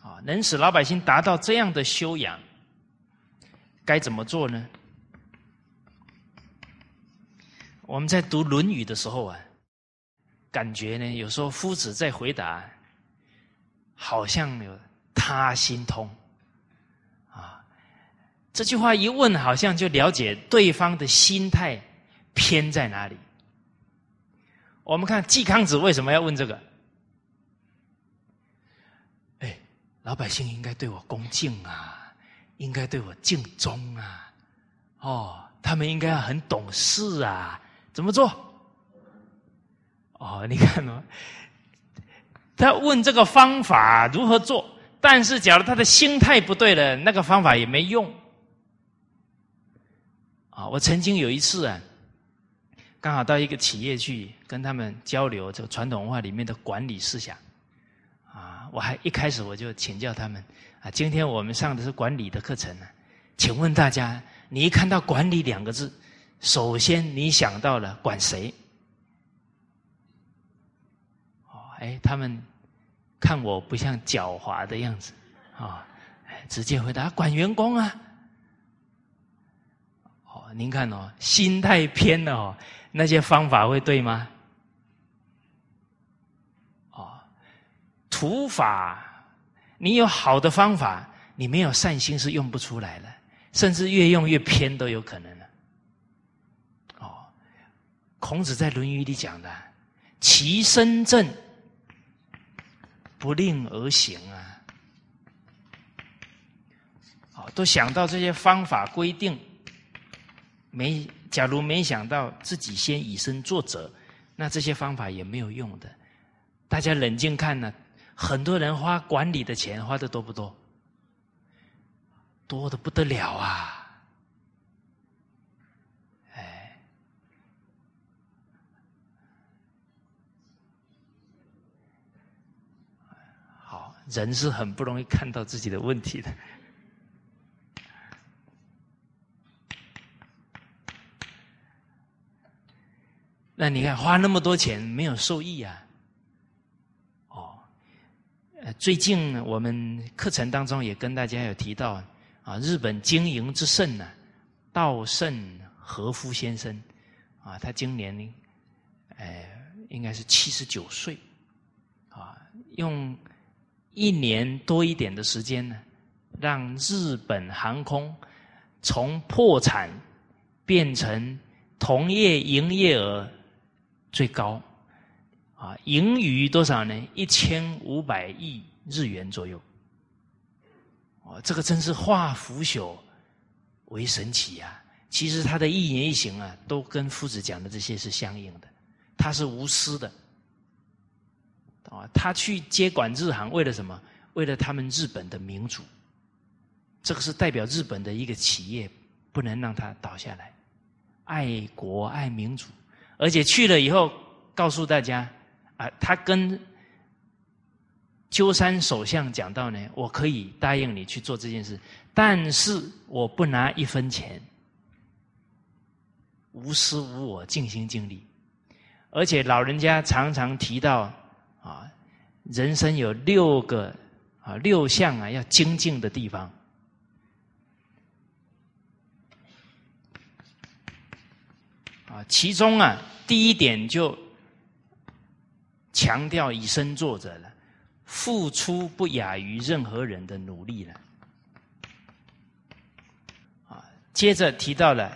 啊，能使老百姓达到这样的修养。该怎么做呢？我们在读《论语》的时候啊，感觉呢，有时候夫子在回答。好像有他心通，啊，这句话一问，好像就了解对方的心态偏在哪里。我们看季康子为什么要问这个？哎，老百姓应该对我恭敬啊，应该对我敬忠啊，哦，他们应该很懂事啊，怎么做？哦，你看哦。他问这个方法如何做，但是假如他的心态不对了，那个方法也没用。啊，我曾经有一次啊，刚好到一个企业去跟他们交流这个传统文化里面的管理思想。啊，我还一开始我就请教他们啊，今天我们上的是管理的课程呢，请问大家，你一看到“管理”两个字，首先你想到了管谁？哦，哎，他们。看我不像狡猾的样子，啊，直接回答管员工啊。哦，您看哦，心态偏了哦，那些方法会对吗？哦，土法，你有好的方法，你没有善心是用不出来的，甚至越用越偏都有可能的。哦，孔子在《论语》里讲的，其身正。不令而行啊！哦，都想到这些方法规定，没假如没想到自己先以身作则，那这些方法也没有用的。大家冷静看呢，很多人花管理的钱花的多不多？多的不得了啊！哎，好人是很不容易看到自己的问题的。那你看，花那么多钱没有受益啊？呃，最近我们课程当中也跟大家有提到啊，日本经营之圣呢，稻盛和夫先生啊，他今年呢，哎，应该是七十九岁啊，用。一年多一点的时间呢，让日本航空从破产变成同业营业额最高，啊，盈余多少呢？一千五百亿日元左右。哦，这个真是化腐朽为神奇呀！其实他的一言一行啊，都跟夫子讲的这些是相应的，他是无私的。啊，他去接管日航，为了什么？为了他们日本的民主。这个是代表日本的一个企业，不能让它倒下来。爱国爱民主，而且去了以后，告诉大家啊，他跟鸠山首相讲到呢，我可以答应你去做这件事，但是我不拿一分钱，无私无我，尽心尽力。而且老人家常常提到。啊，人生有六个啊六项啊要精进的地方啊，其中啊第一点就强调以身作则了，付出不亚于任何人的努力了啊。接着提到了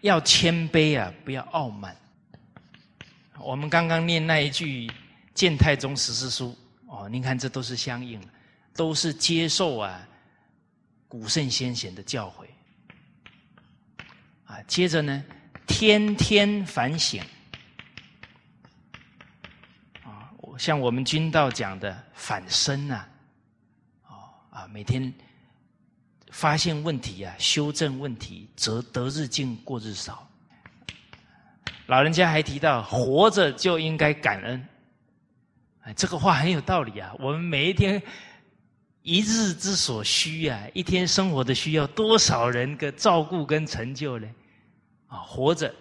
要谦卑啊，不要傲慢。我们刚刚念那一句。建太宗十四书哦，您看这都是相应，都是接受啊古圣先贤的教诲啊。接着呢，天天反省像我们君道讲的反身呐，哦啊，每天发现问题啊，修正问题，则得日进，过日少。老人家还提到，活着就应该感恩。哎，这个话很有道理啊！我们每一天一日之所需啊，一天生活的需要多少人的照顾跟成就呢？啊，活着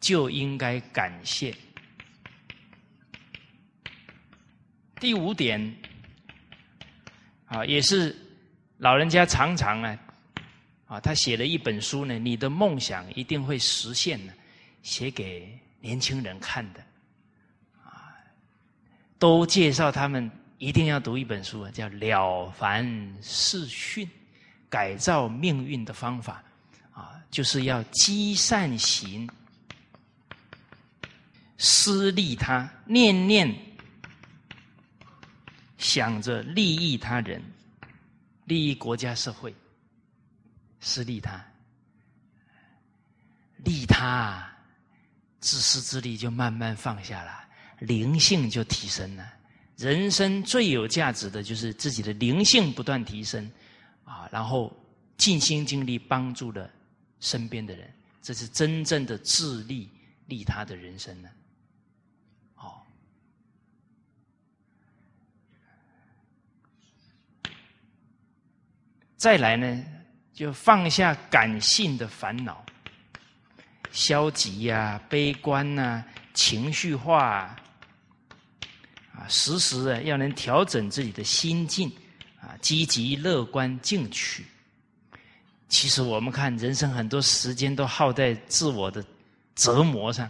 就应该感谢。第五点啊，也是老人家常常啊，啊，他写了一本书呢，你的梦想一定会实现的，写给年轻人看的，啊，都介绍他们。一定要读一本书啊，叫《了凡四训》，改造命运的方法啊，就是要积善行，施利他，念念想着利益他人，利益国家社会，是利他，利他，自私自利就慢慢放下了，灵性就提升了。人生最有价值的就是自己的灵性不断提升，啊，然后尽心尽力帮助了身边的人，这是真正的自利利他的人生呢。再来呢，就放下感性的烦恼，消极呀、悲观呐、情绪化。啊，时时啊要能调整自己的心境，啊，积极乐观进取。其实我们看人生很多时间都耗在自我的折磨上，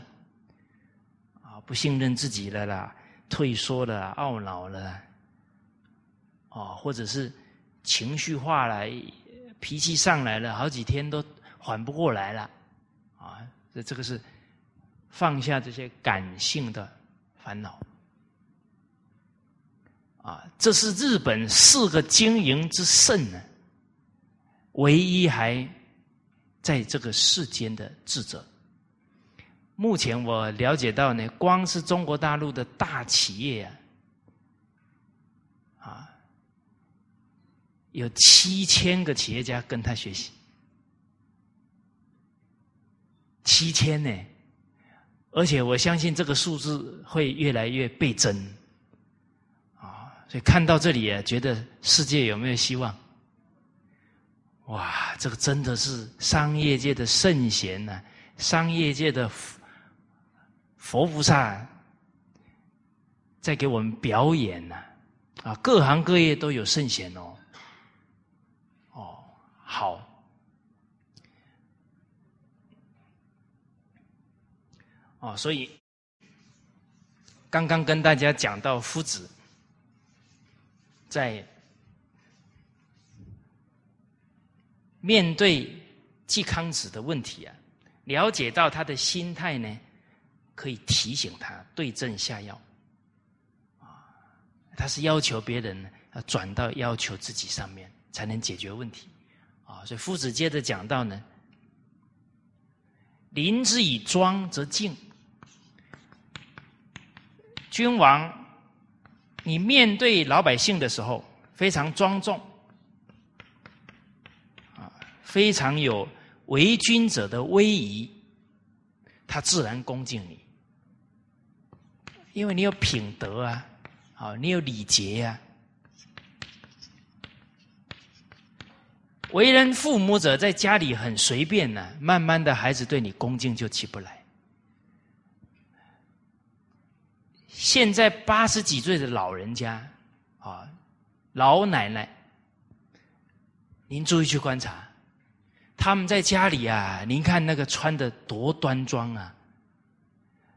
啊，不信任自己了啦，退缩了，懊恼了，哦，或者是情绪化了，脾气上来了，好几天都缓不过来了，啊，这这个是放下这些感性的烦恼。啊，这是日本四个经营之圣呢，唯一还在这个世间的智者。目前我了解到呢，光是中国大陆的大企业啊，有七千个企业家跟他学习，七千呢，而且我相信这个数字会越来越倍增。啊所以看到这里啊，觉得世界有没有希望？哇，这个真的是商业界的圣贤呐，商业界的佛菩萨在给我们表演呐！啊，各行各业都有圣贤。哦，好。哦，所以刚刚跟大家讲到夫子。在面对季康子的问题啊，了解到他的心态呢，可以提醒他对症下药。啊，他是要求别人要转到要求自己上面，才能解决问题。啊，所以夫子接着讲到呢，临之以庄则敬，君王。你面对老百姓的时候，非常庄重，啊，非常有为君者的威仪，他自然恭敬你，因为你有品德啊，啊，你有礼节呀。为人父母者在家里很随便呢，慢慢的孩子对你恭敬就起不来。现在八十几岁的老人家，啊，老奶奶，您注意去观察，他们在家里啊，您看那个穿的多端庄啊，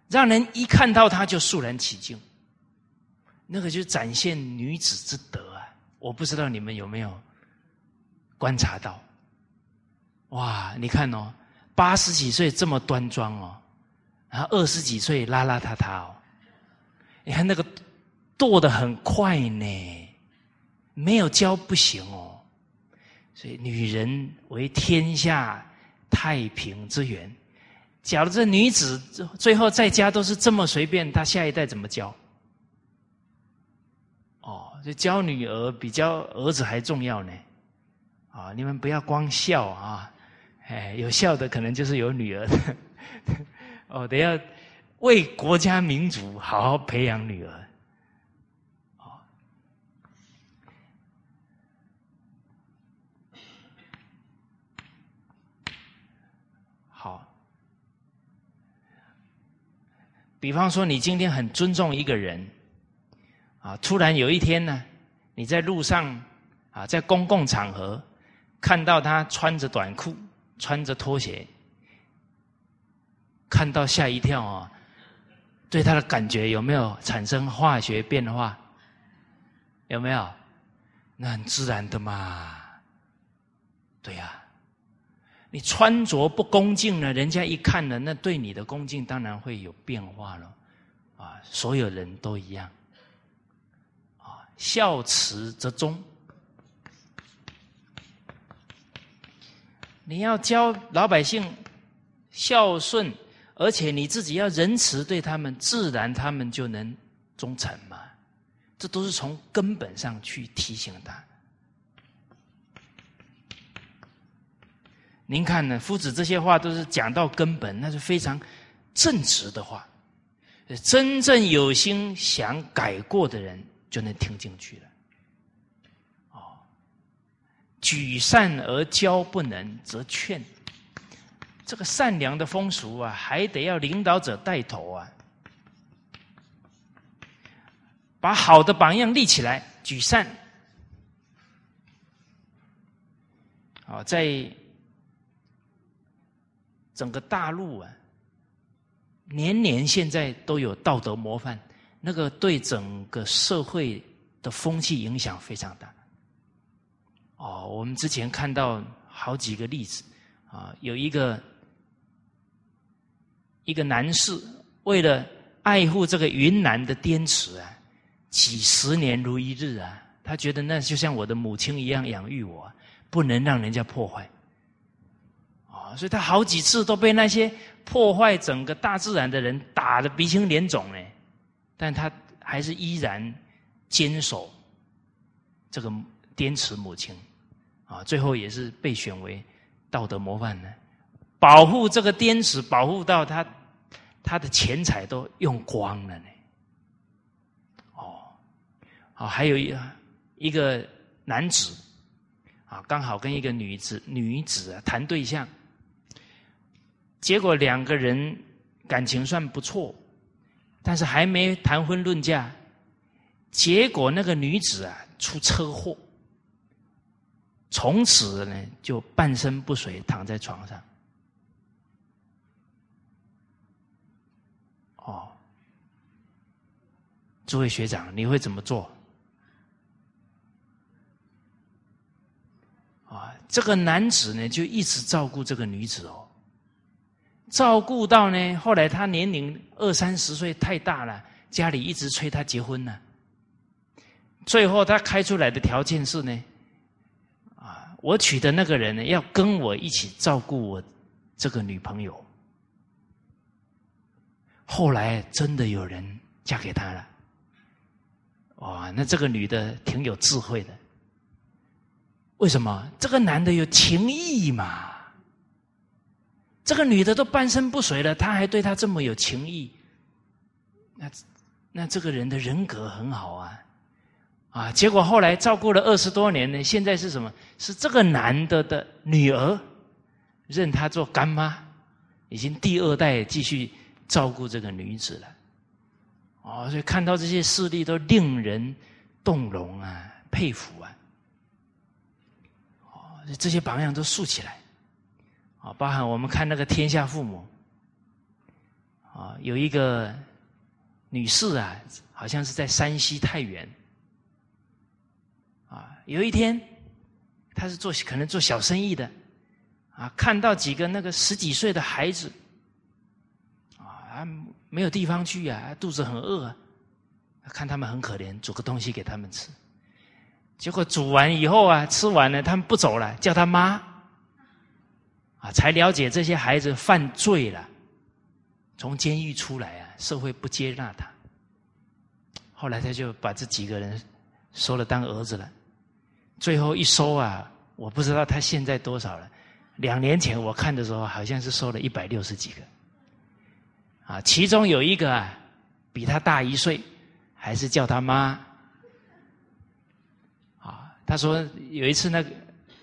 让人一看到他就肃然起敬，那个就展现女子之德啊！我不知道你们有没有观察到？哇，你看哦，八十几岁这么端庄哦，然后二十几岁邋邋遢遢哦。你看那个剁的很快呢，没有教不行哦。所以女人为天下太平之源。假如这女子最后在家都是这么随便，她下一代怎么教？哦，就教女儿比教儿子还重要呢。啊你们不要光笑啊哎有笑的可能就是有女儿。的 哦得要为国家民族好好培养女儿。好。比方说你今天很尊重一个人啊突然有一天呢你在路上啊在公共场合看到他穿着短裤、穿着拖鞋，看到吓一跳啊，对他的感觉有没有产生化学变化？有没有？那很自然的嘛。对呀，你穿着不恭敬呢，人家一看呢，那对你的恭敬当然会有变化了。啊，所有人都一样。啊，孝慈则忠。你要教老百姓孝顺，而且你自己要仁慈对他们，自然他们就能忠诚嘛。这都是从根本上去提醒他。您看呢，夫子这些话都是讲到根本，那是非常正直的话。真正有心想改过的人，就能听进去了。举善而教不能，则劝。这个善良的风俗啊，还得要领导者带头啊，把好的榜样立起来，举善。啊，在。整个大陆啊，年年现在都有道德模范，那个对整个社会的风气影响非常大。哦，我们之前看到好几个例子啊，有一个一个男士为了爱护这个云南的滇池啊，几十年如一日啊，他觉得那就像我的母亲一样养育我，不能让人家破坏。所以他好几次都被那些破坏整个大自然的人打得鼻青脸肿呢，但他还是依然坚守这个滇池母亲，啊，最后也是被选为道德模范呢，保护这个滇池，保护到他他的钱财都用光了呢。哦，好，还有一一个男子啊，刚好跟一个女子女子啊谈对象。结果两个人感情算不错，但是还没谈婚论嫁，结果那个女子啊出车祸，从此呢就半身不遂躺在床上。哦，诸位学长，你会怎么做？啊，这个男子呢就一直照顾这个女子哦。照顾到呢，后来他年龄二三十岁太大了，家里一直催他结婚呢。最后他开出来的条件是呢，我娶的那个人呢，要跟我一起照顾我这个女朋友。后来真的有人嫁给他了，哇，那这个女的挺有智慧的。为什么？这个男的有情义嘛。这个女的都半身不遂了，他还对她这么有情义，那那这个人的人格很好啊，啊！结果后来照顾了二十多年呢，现在是什么？是这个男的的女儿认他做干妈，已经第二代继续照顾这个女子了。哦，所以看到这些事例都令人动容啊，佩服啊！哦，这些榜样都竖起来。啊，包含我们看那个《天下父母》，啊，有一个女士啊，好像是在山西太原，有一天，他是做可能做小生意的，啊，看到几个那个十几岁的孩子，啊，没有地方去啊，肚子很饿啊，看他们很可怜，煮个东西给他们吃，结果煮完以后啊，吃完了，他们不走了，叫他妈。啊，才了解这些孩子犯罪了，从监狱出来啊，社会不接纳他。后来他就把这几个人收了当儿子了。最后一收啊，我不知道他现在多少了。两年前我看的时候，好像是收了一百六十几个。啊，其中有一个啊，比他大一岁，还是叫他妈。啊，他说有一次那个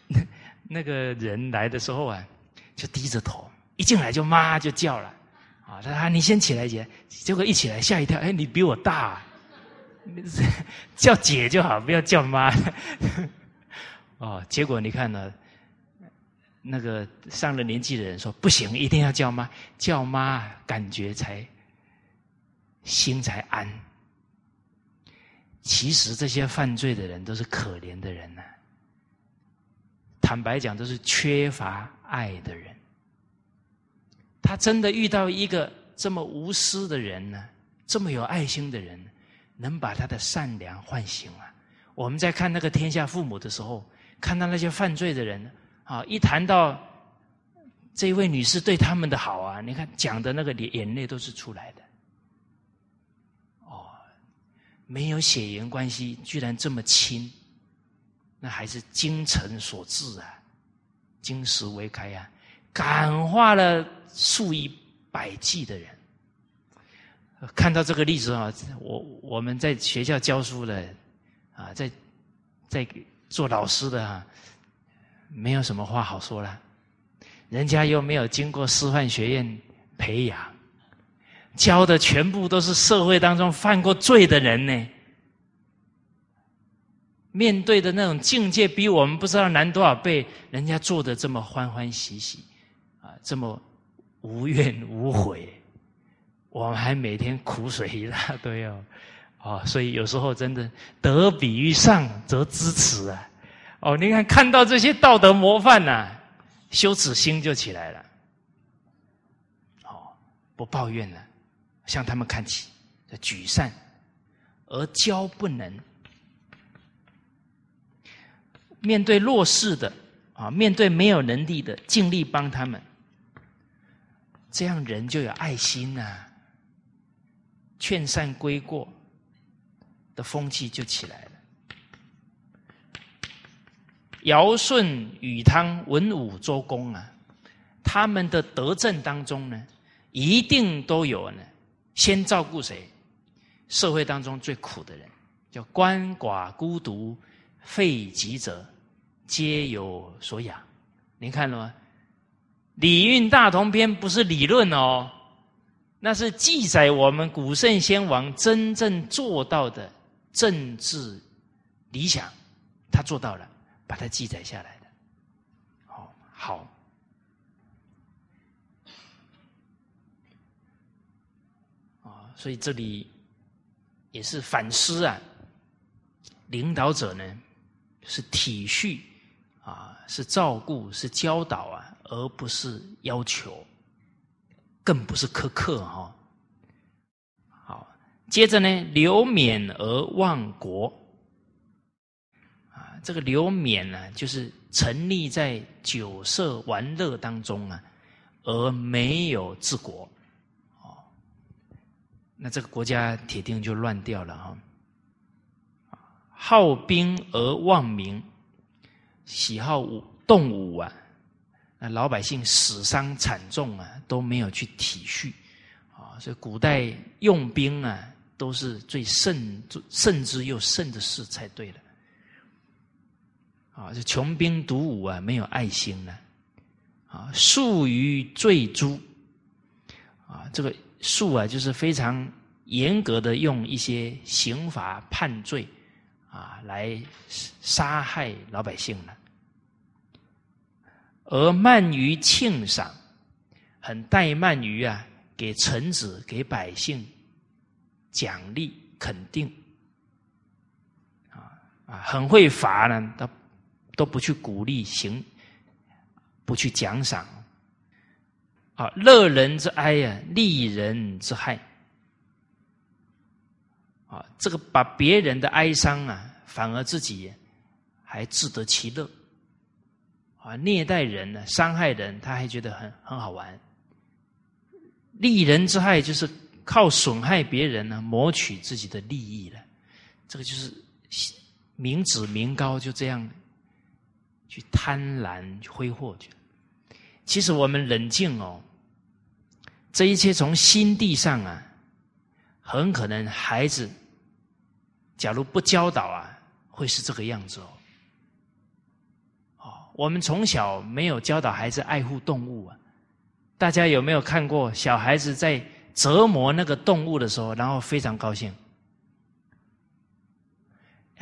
那个人来的时候啊。就低着头一进来就妈就叫了，啊，他说你先起来姐，结果一起来吓一跳，哎，你比我大，叫姐就好，不要叫妈。哦，结果你看呢，那个上了年纪的人说不行，一定要叫妈，叫妈感觉才心才安。其实这些犯罪的人都是可怜的人呐，坦白讲，都是缺乏爱的人。他真的遇到一个这么无私的人呢，这么有爱心的人，能把他的善良唤醒啊！我们在看那个天下父母的时候，看到那些犯罪的人啊，一谈到这位女士对他们的好啊，你看讲的那个眼泪都是出来的。哦，没有血缘关系，居然这么亲，那还是精诚所至啊，金石为开啊，感化了。数以百计的人看到这个例子啊，我我们在学校教书的啊，在在做老师的啊，没有什么话好说了。人家又没有经过师范学院培养，教的全部都是社会当中犯过罪的人呢。面对的那种境界，比我们不知道难多少倍，人家做的这么欢欢喜喜啊，这么。无怨无悔，我们还每天苦水一大堆哦，哦，所以有时候真的得比于上则知耻啊，哦，你看看到这些道德模范呐，羞耻心就起来了，哦，不抱怨了，向他们看齐，举善而教不能，面对弱势的啊，面对没有能力的，尽力帮他们。这样人就有爱心呐，劝善归过的风气就起来了。尧舜禹汤文武周公啊，他们的德政当中呢，一定都有呢，先照顾谁？社会当中最苦的人，叫鳏寡孤独废疾者，皆有所养。您看了吗？《礼运大同篇》不是理论哦，那是记载我们古圣先王真正做到的政治理想，他做到了，把它记载下来的。好，好，啊，所以这里也是反思啊，领导者呢是体恤啊，是照顾，是教导啊。而不是要求，更不是苛刻哈。接着呢，留免而忘国。啊，这个留免呢，就是沉溺在酒色玩乐当中啊，而没有治国。哦，那这个国家铁定就乱掉了哈。好兵而忘民，喜好武动武啊。那老百姓死伤惨重啊，都没有去体恤啊，所以古代用兵啊，都是最慎慎之又慎的事才对了啊，这穷兵黩武啊，没有爱心呢。啊，术于罪诛。啊，这个术啊，就是非常严格的用一些刑罚判罪啊，来杀害老百姓了。而慢于庆赏，很怠慢于啊，给臣子、给百姓奖励肯定，啊啊，很会罚呢，都都不去鼓励行，不去奖赏，啊，乐人之哀呀，利人之害，啊，这个把别人的哀伤啊，反而自己还自得其乐。啊，虐待人呢，伤害人，他还觉得很很好玩。利人之害，就是靠损害别人呢，谋取自己的利益了。这个就是民脂民膏，就这样去贪婪挥霍去。其实我们冷静哦，这一切从心地上啊，很可能孩子假如不教导啊，会是这个样子哦。我们从小没有教导孩子爱护动物啊，大家有没有看过小孩子在折磨那个动物的时候，然后非常高兴？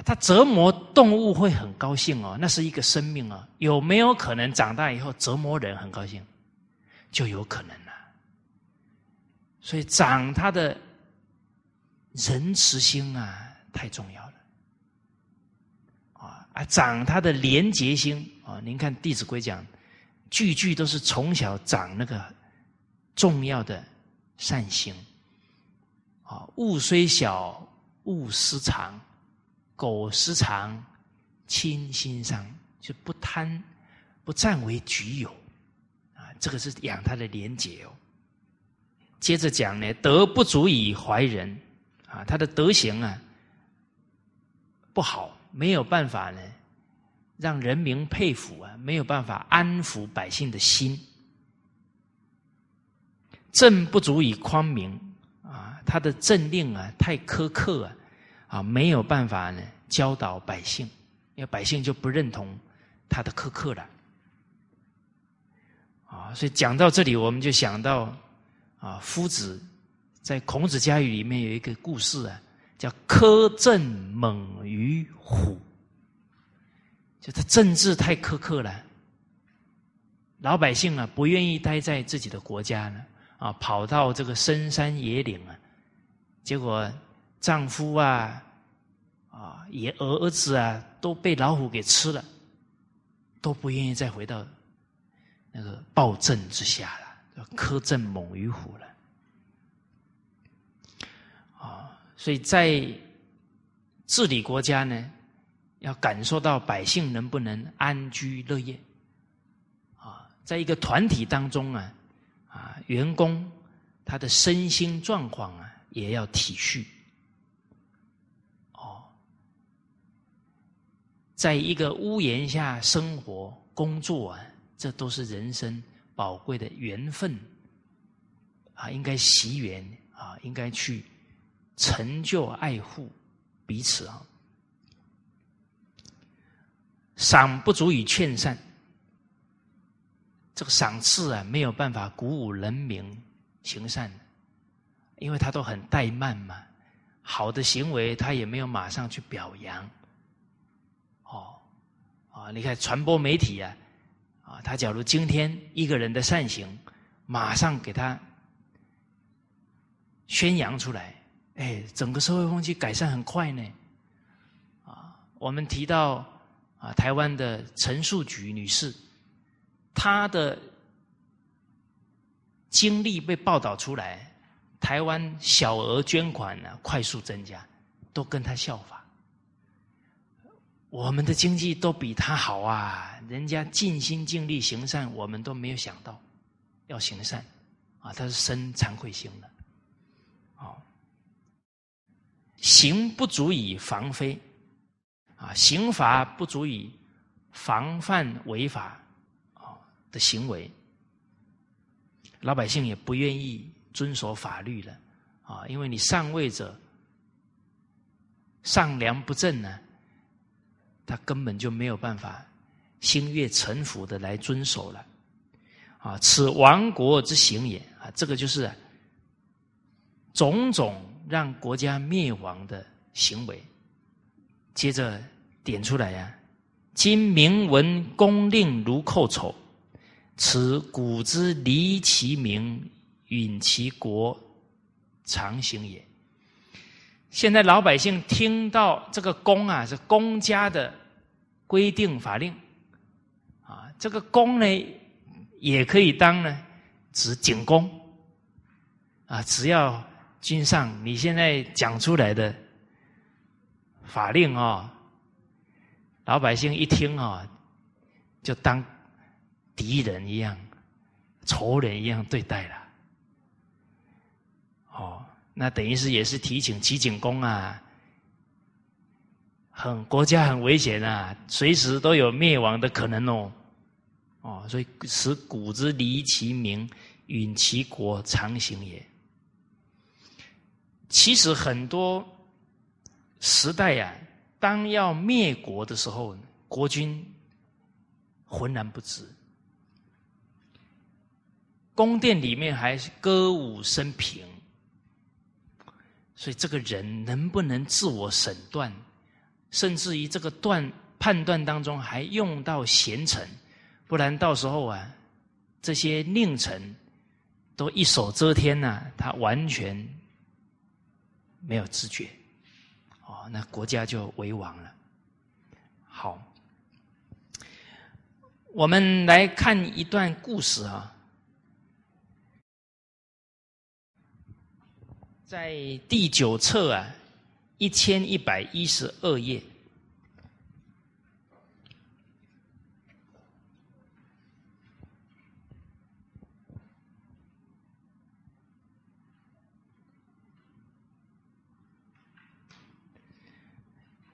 他折磨动物会很高兴哦，那是一个生命哦。有没有可能长大以后折磨人很高兴？就有可能了。所以长他的仁慈心啊，太重要了。啊啊，长他的廉洁心啊！您看《弟子规》讲，句句都是从小长那个重要的善行。啊，物虽小，勿私藏。苟私藏，亲心伤，就不贪，不占为己有，啊，这个是养他的廉洁哦。接着讲呢，德不足以怀人，啊，他的德行啊不好，没有办法呢让人民佩服啊，没有办法安抚百姓的心。政不足以匡明，啊，他的政令啊太苛刻啊。啊，没有办法呢，教导百姓，因为百姓就不认同他的苛刻了。啊，所以讲到这里，我们就想到啊，夫子在孔子家语里面有一个故事啊，叫苛政猛于虎，就他政治太苛刻了，老百姓啊不愿意待在自己的国家呢，啊，跑到这个深山野岭啊，结果。丈夫啊，啊，也儿子啊，都被老虎给吃了，都不愿意再回到那个暴政之下了，苛政猛于虎了。啊，所以在治理国家呢，要感受到百姓能不能安居乐业。啊，在一个团体当中啊，啊，员工他的身心状况啊，也要体恤。哦在一个屋檐下生活、工作啊，这都是人生宝贵的缘分啊，应该惜缘啊，应该去成就、爱护彼此啊。赏不足以劝善，这个赏赐啊，没有办法鼓舞人民行善，因为他都很怠慢嘛，好的行为他也没有马上去表扬。哦啊，你看传播媒体啊，啊，他假如今天一个人的善行，马上给他宣扬出来，哎，整个社会风气改善很快呢。啊，我们提到啊，台湾的陈树菊女士，他的经历被报道出来，台湾小额捐款呢快速增加，都跟他效仿。我们的经济都比他好啊！人家尽心尽力行善，我们都没有想到要行善啊！他是生惭愧心的，哦，行不足以防非啊，刑罚不足以防范违法的行为，老百姓也不愿意遵守法律了啊！因为你上位者上梁不正呢。他根本就没有办法心悦诚服的来遵守了，啊，此亡国之行也啊，这个就是种种让国家灭亡的行为。接着点出来呀，今明文公令如寇仇，此古之离其民，允其国，常行也。现在老百姓听到这个公啊，是公家的。规定法令，啊，这个公呢也可以当呢，指景公，啊，只要君上你现在讲出来的法令啊，老百姓一听啊，就当敌人一样、仇人一样对待了，哦，那等于是也是提醒齐景公啊。很国家很危险啊，随时都有灭亡的可能哦，哦，所以使古之离其民，允其国，常行也。其实很多时代呀，当要灭国的时候，国君浑然不知。宫殿里面还歌舞升平，所以这个人能不能自我审断，甚至于这个断判断当中还用到贤臣，不然到时候啊，这些佞臣都一手遮天呐，他完全没有知觉，哦，那国家就危亡了。好，我们来看一段故事啊。在第九册啊，一千一百一十二页，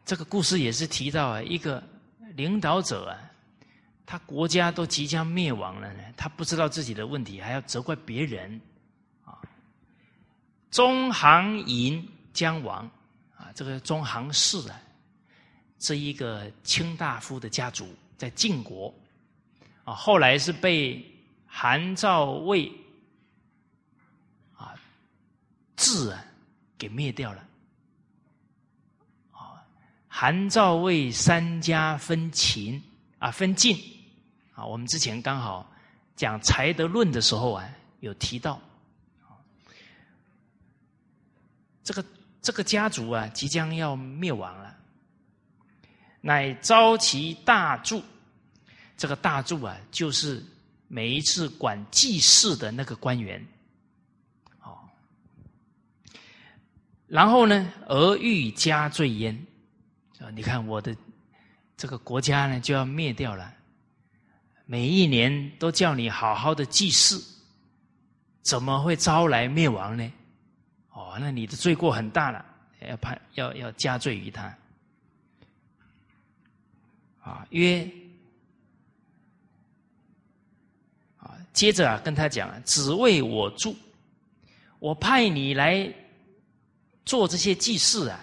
这个故事也是提到啊，一个领导者啊，他国家都即将灭亡了呢，他不知道自己的问题，还要责怪别人。中行营将亡啊，这个中行氏啊，这一个卿大夫的家族在晋国啊，后来是被韩赵魏啊智啊给灭掉了啊。韩赵魏三家分秦啊，分晋啊。我们之前刚好讲才德论的时候啊，有提到。这个这个家族啊，即将要灭亡了，乃召其大柱。这个大柱啊，就是每一次管祭祀的那个官员。哦，然后呢，而欲加罪焉。啊，你看我的这个国家呢，就要灭掉了。每一年都叫你好好的祭祀，怎么会招来灭亡呢？哦，那你的罪过很大了，要判要要加罪于他。啊，曰，啊，接着啊跟他讲，只为我助，我派你来做这些祭祀啊，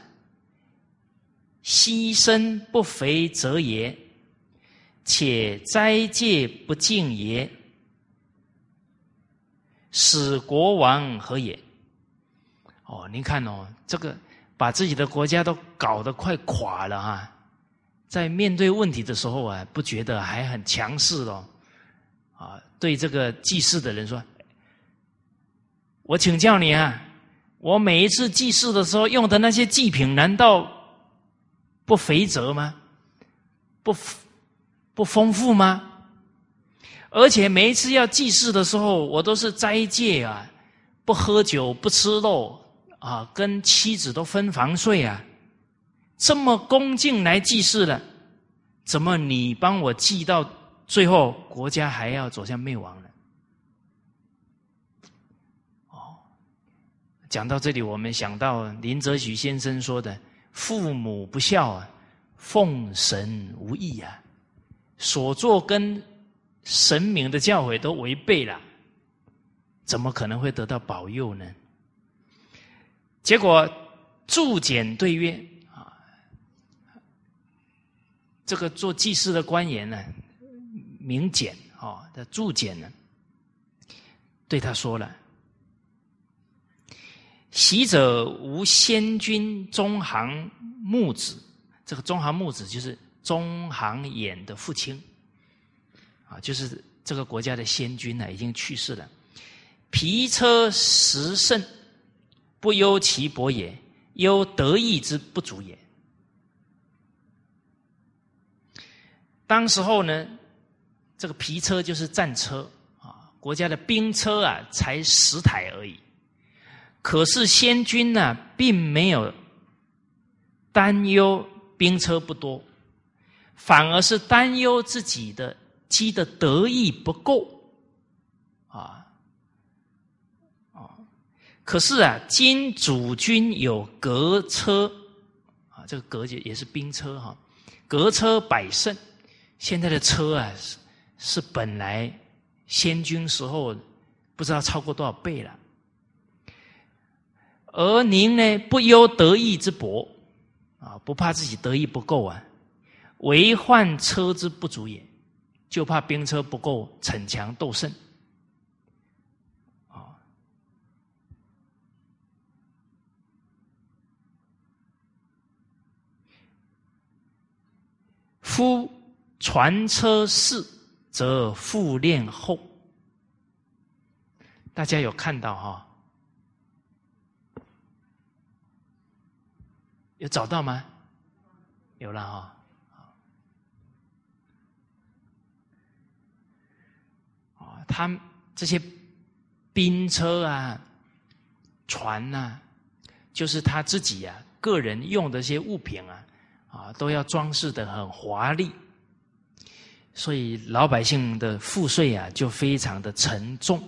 牺牲不肥则也，且斋戒不敬也，使国王何也？哦，您看哦，这个把自己的国家都搞得快垮了哈，在面对问题的时候啊，不觉得还很强势哦，啊，对这个祭祀的人说：“我请教你啊，我每一次祭祀的时候用的那些祭品，难道不肥泽吗？不不丰富吗？而且每一次要祭祀的时候，我都是斋戒啊，不喝酒，不吃肉。”啊，跟妻子都分房睡啊，这么恭敬来祭祀了，怎么你帮我祭到最后，国家还要走向灭亡呢？哦，讲到这里，我们想到林则徐先生说的“父母不孝啊，奉神无义啊”，所做跟神明的教诲都违背了，怎么可能会得到保佑呢？结果，祝简对曰：“啊，这个做祭祀的官员呢，明简啊的祝简呢，对他说了：‘习者无先君中行木子，这个中行木子就是中行衍的父亲，啊，就是这个国家的先君呢，已经去世了。皮车十胜。’”不忧其薄也，忧得意之不足也。当时候呢，这个皮车就是战车啊，国家的兵车啊，才十台而已。可是先君呢，并没有担忧兵车不多，反而是担忧自己的积的得意不够可是啊，今主君有革车啊，这个革也也是兵车哈，革车百胜。现在的车啊，是是本来先君时候不知道超过多少倍了。而您呢，不忧得意之薄啊，不怕自己得意不够啊，唯患车之不足也，就怕兵车不够逞强斗胜。夫传车事，则复练后。大家有看到哈？有找到吗？有了哈。啊，他这些兵车啊、船呐，就是他自己呀个人用的一些物品啊，啊，都要装饰的很华丽，所以老百姓的赋税啊就非常的沉重，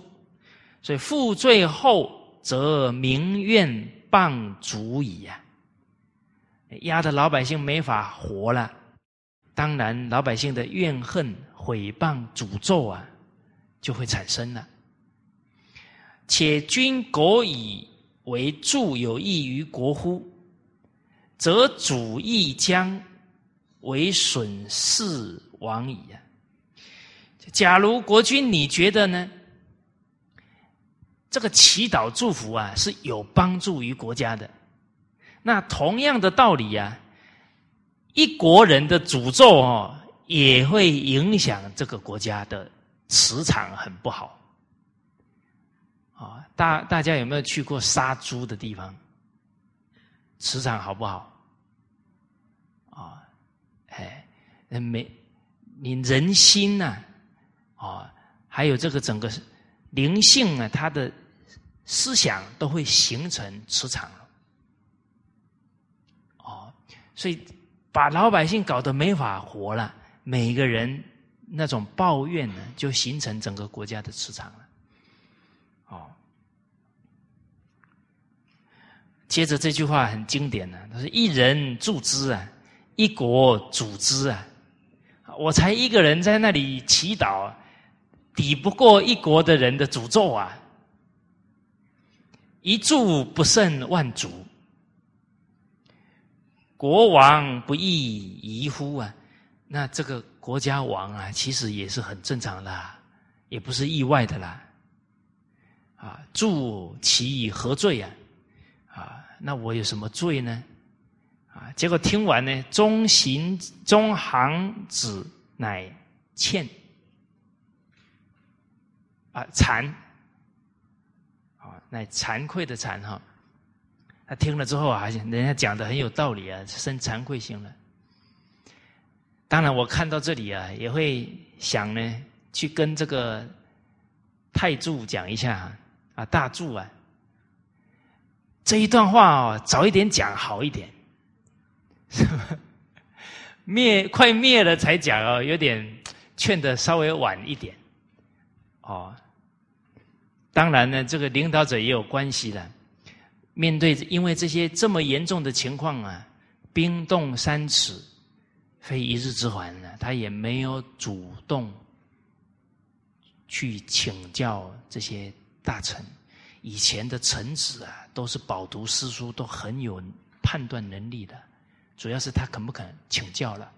所以赋税后，则民怨谤足矣呀。压得老百姓没法活了，当然老百姓的怨恨、毁谤、诅咒啊，就会产生了。且君国以为助有益于国乎？则主亦将为损事亡矣啊！假如国君你觉得呢？这个祈祷祝福啊，是有帮助于国家的。那同样的道理呀，一国人的诅咒哦，也会影响这个国家的磁场很不好。啊，大大家有没有去过杀猪的地方？磁场好不好？啊，哎，没，你人心呐，啊，还有这个整个灵性啊，他的思想都会形成磁场哦。所以，把老百姓搞得没法活了。每个人那种抱怨呢，就形成整个国家的磁场了。哦，接着这句话很经典呢，他说：“一人助之啊，一国主之啊。”我才一个人在那里祈祷，抵不过一国的人的诅咒啊！一助不胜万主。国王不亦宜乎啊？那这个国家亡啊，其实也是很正常的，也不是意外的啦。啊，助其以何罪啊？那我有什么罪呢？啊，结果听完呢，中行中行子乃欠啊惭啊，乃惭愧的惭哈。他听了之后啊，人家讲的很有道理啊，生惭愧心了。当然，我看到这里啊，也会想呢，去跟这个太柱讲一下啊，大柱啊，这一段话哦，早一点讲好一点，是吧？灭快灭了才讲哦，有点劝的稍微晚一点。哦，当然呢，这个领导者也有关系的。面对因为这些这么严重的情况啊，冰冻三尺，非一日之寒呢，他也没有主动去请教这些大臣。以前的臣子啊，都是饱读诗书，都很有判断能力的，主要是他肯不肯请教了。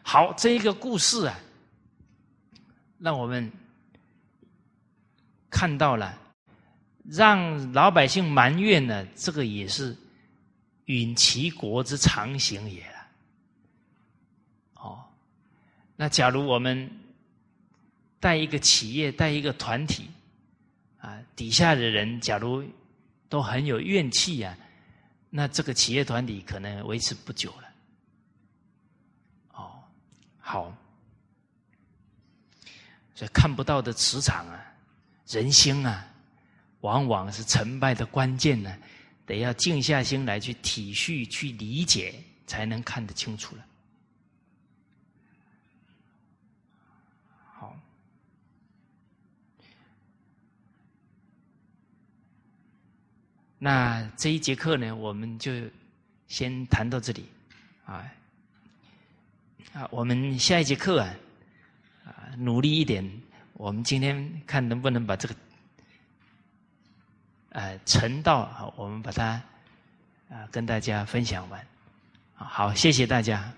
好，这一个故事啊，让我们看到了。让老百姓埋怨呢，这个也是允其国之常行也。哦，那假如我们带一个企业、带一个团体，底下的人假如都很有怨气呀，那这个企业团体可能维持不久了。哦，好，所以看不到的磁场啊，人心啊。往往是成败的关键呢，得要静下心来去体恤、去理解，才能看得清楚了。那这一节课呢，我们就先谈到这里啊。啊，我们下一节课啊，啊，努力一点，我们今天看能不能把这个。呃，成道好，我们把它啊跟大家分享完，好，谢谢大家。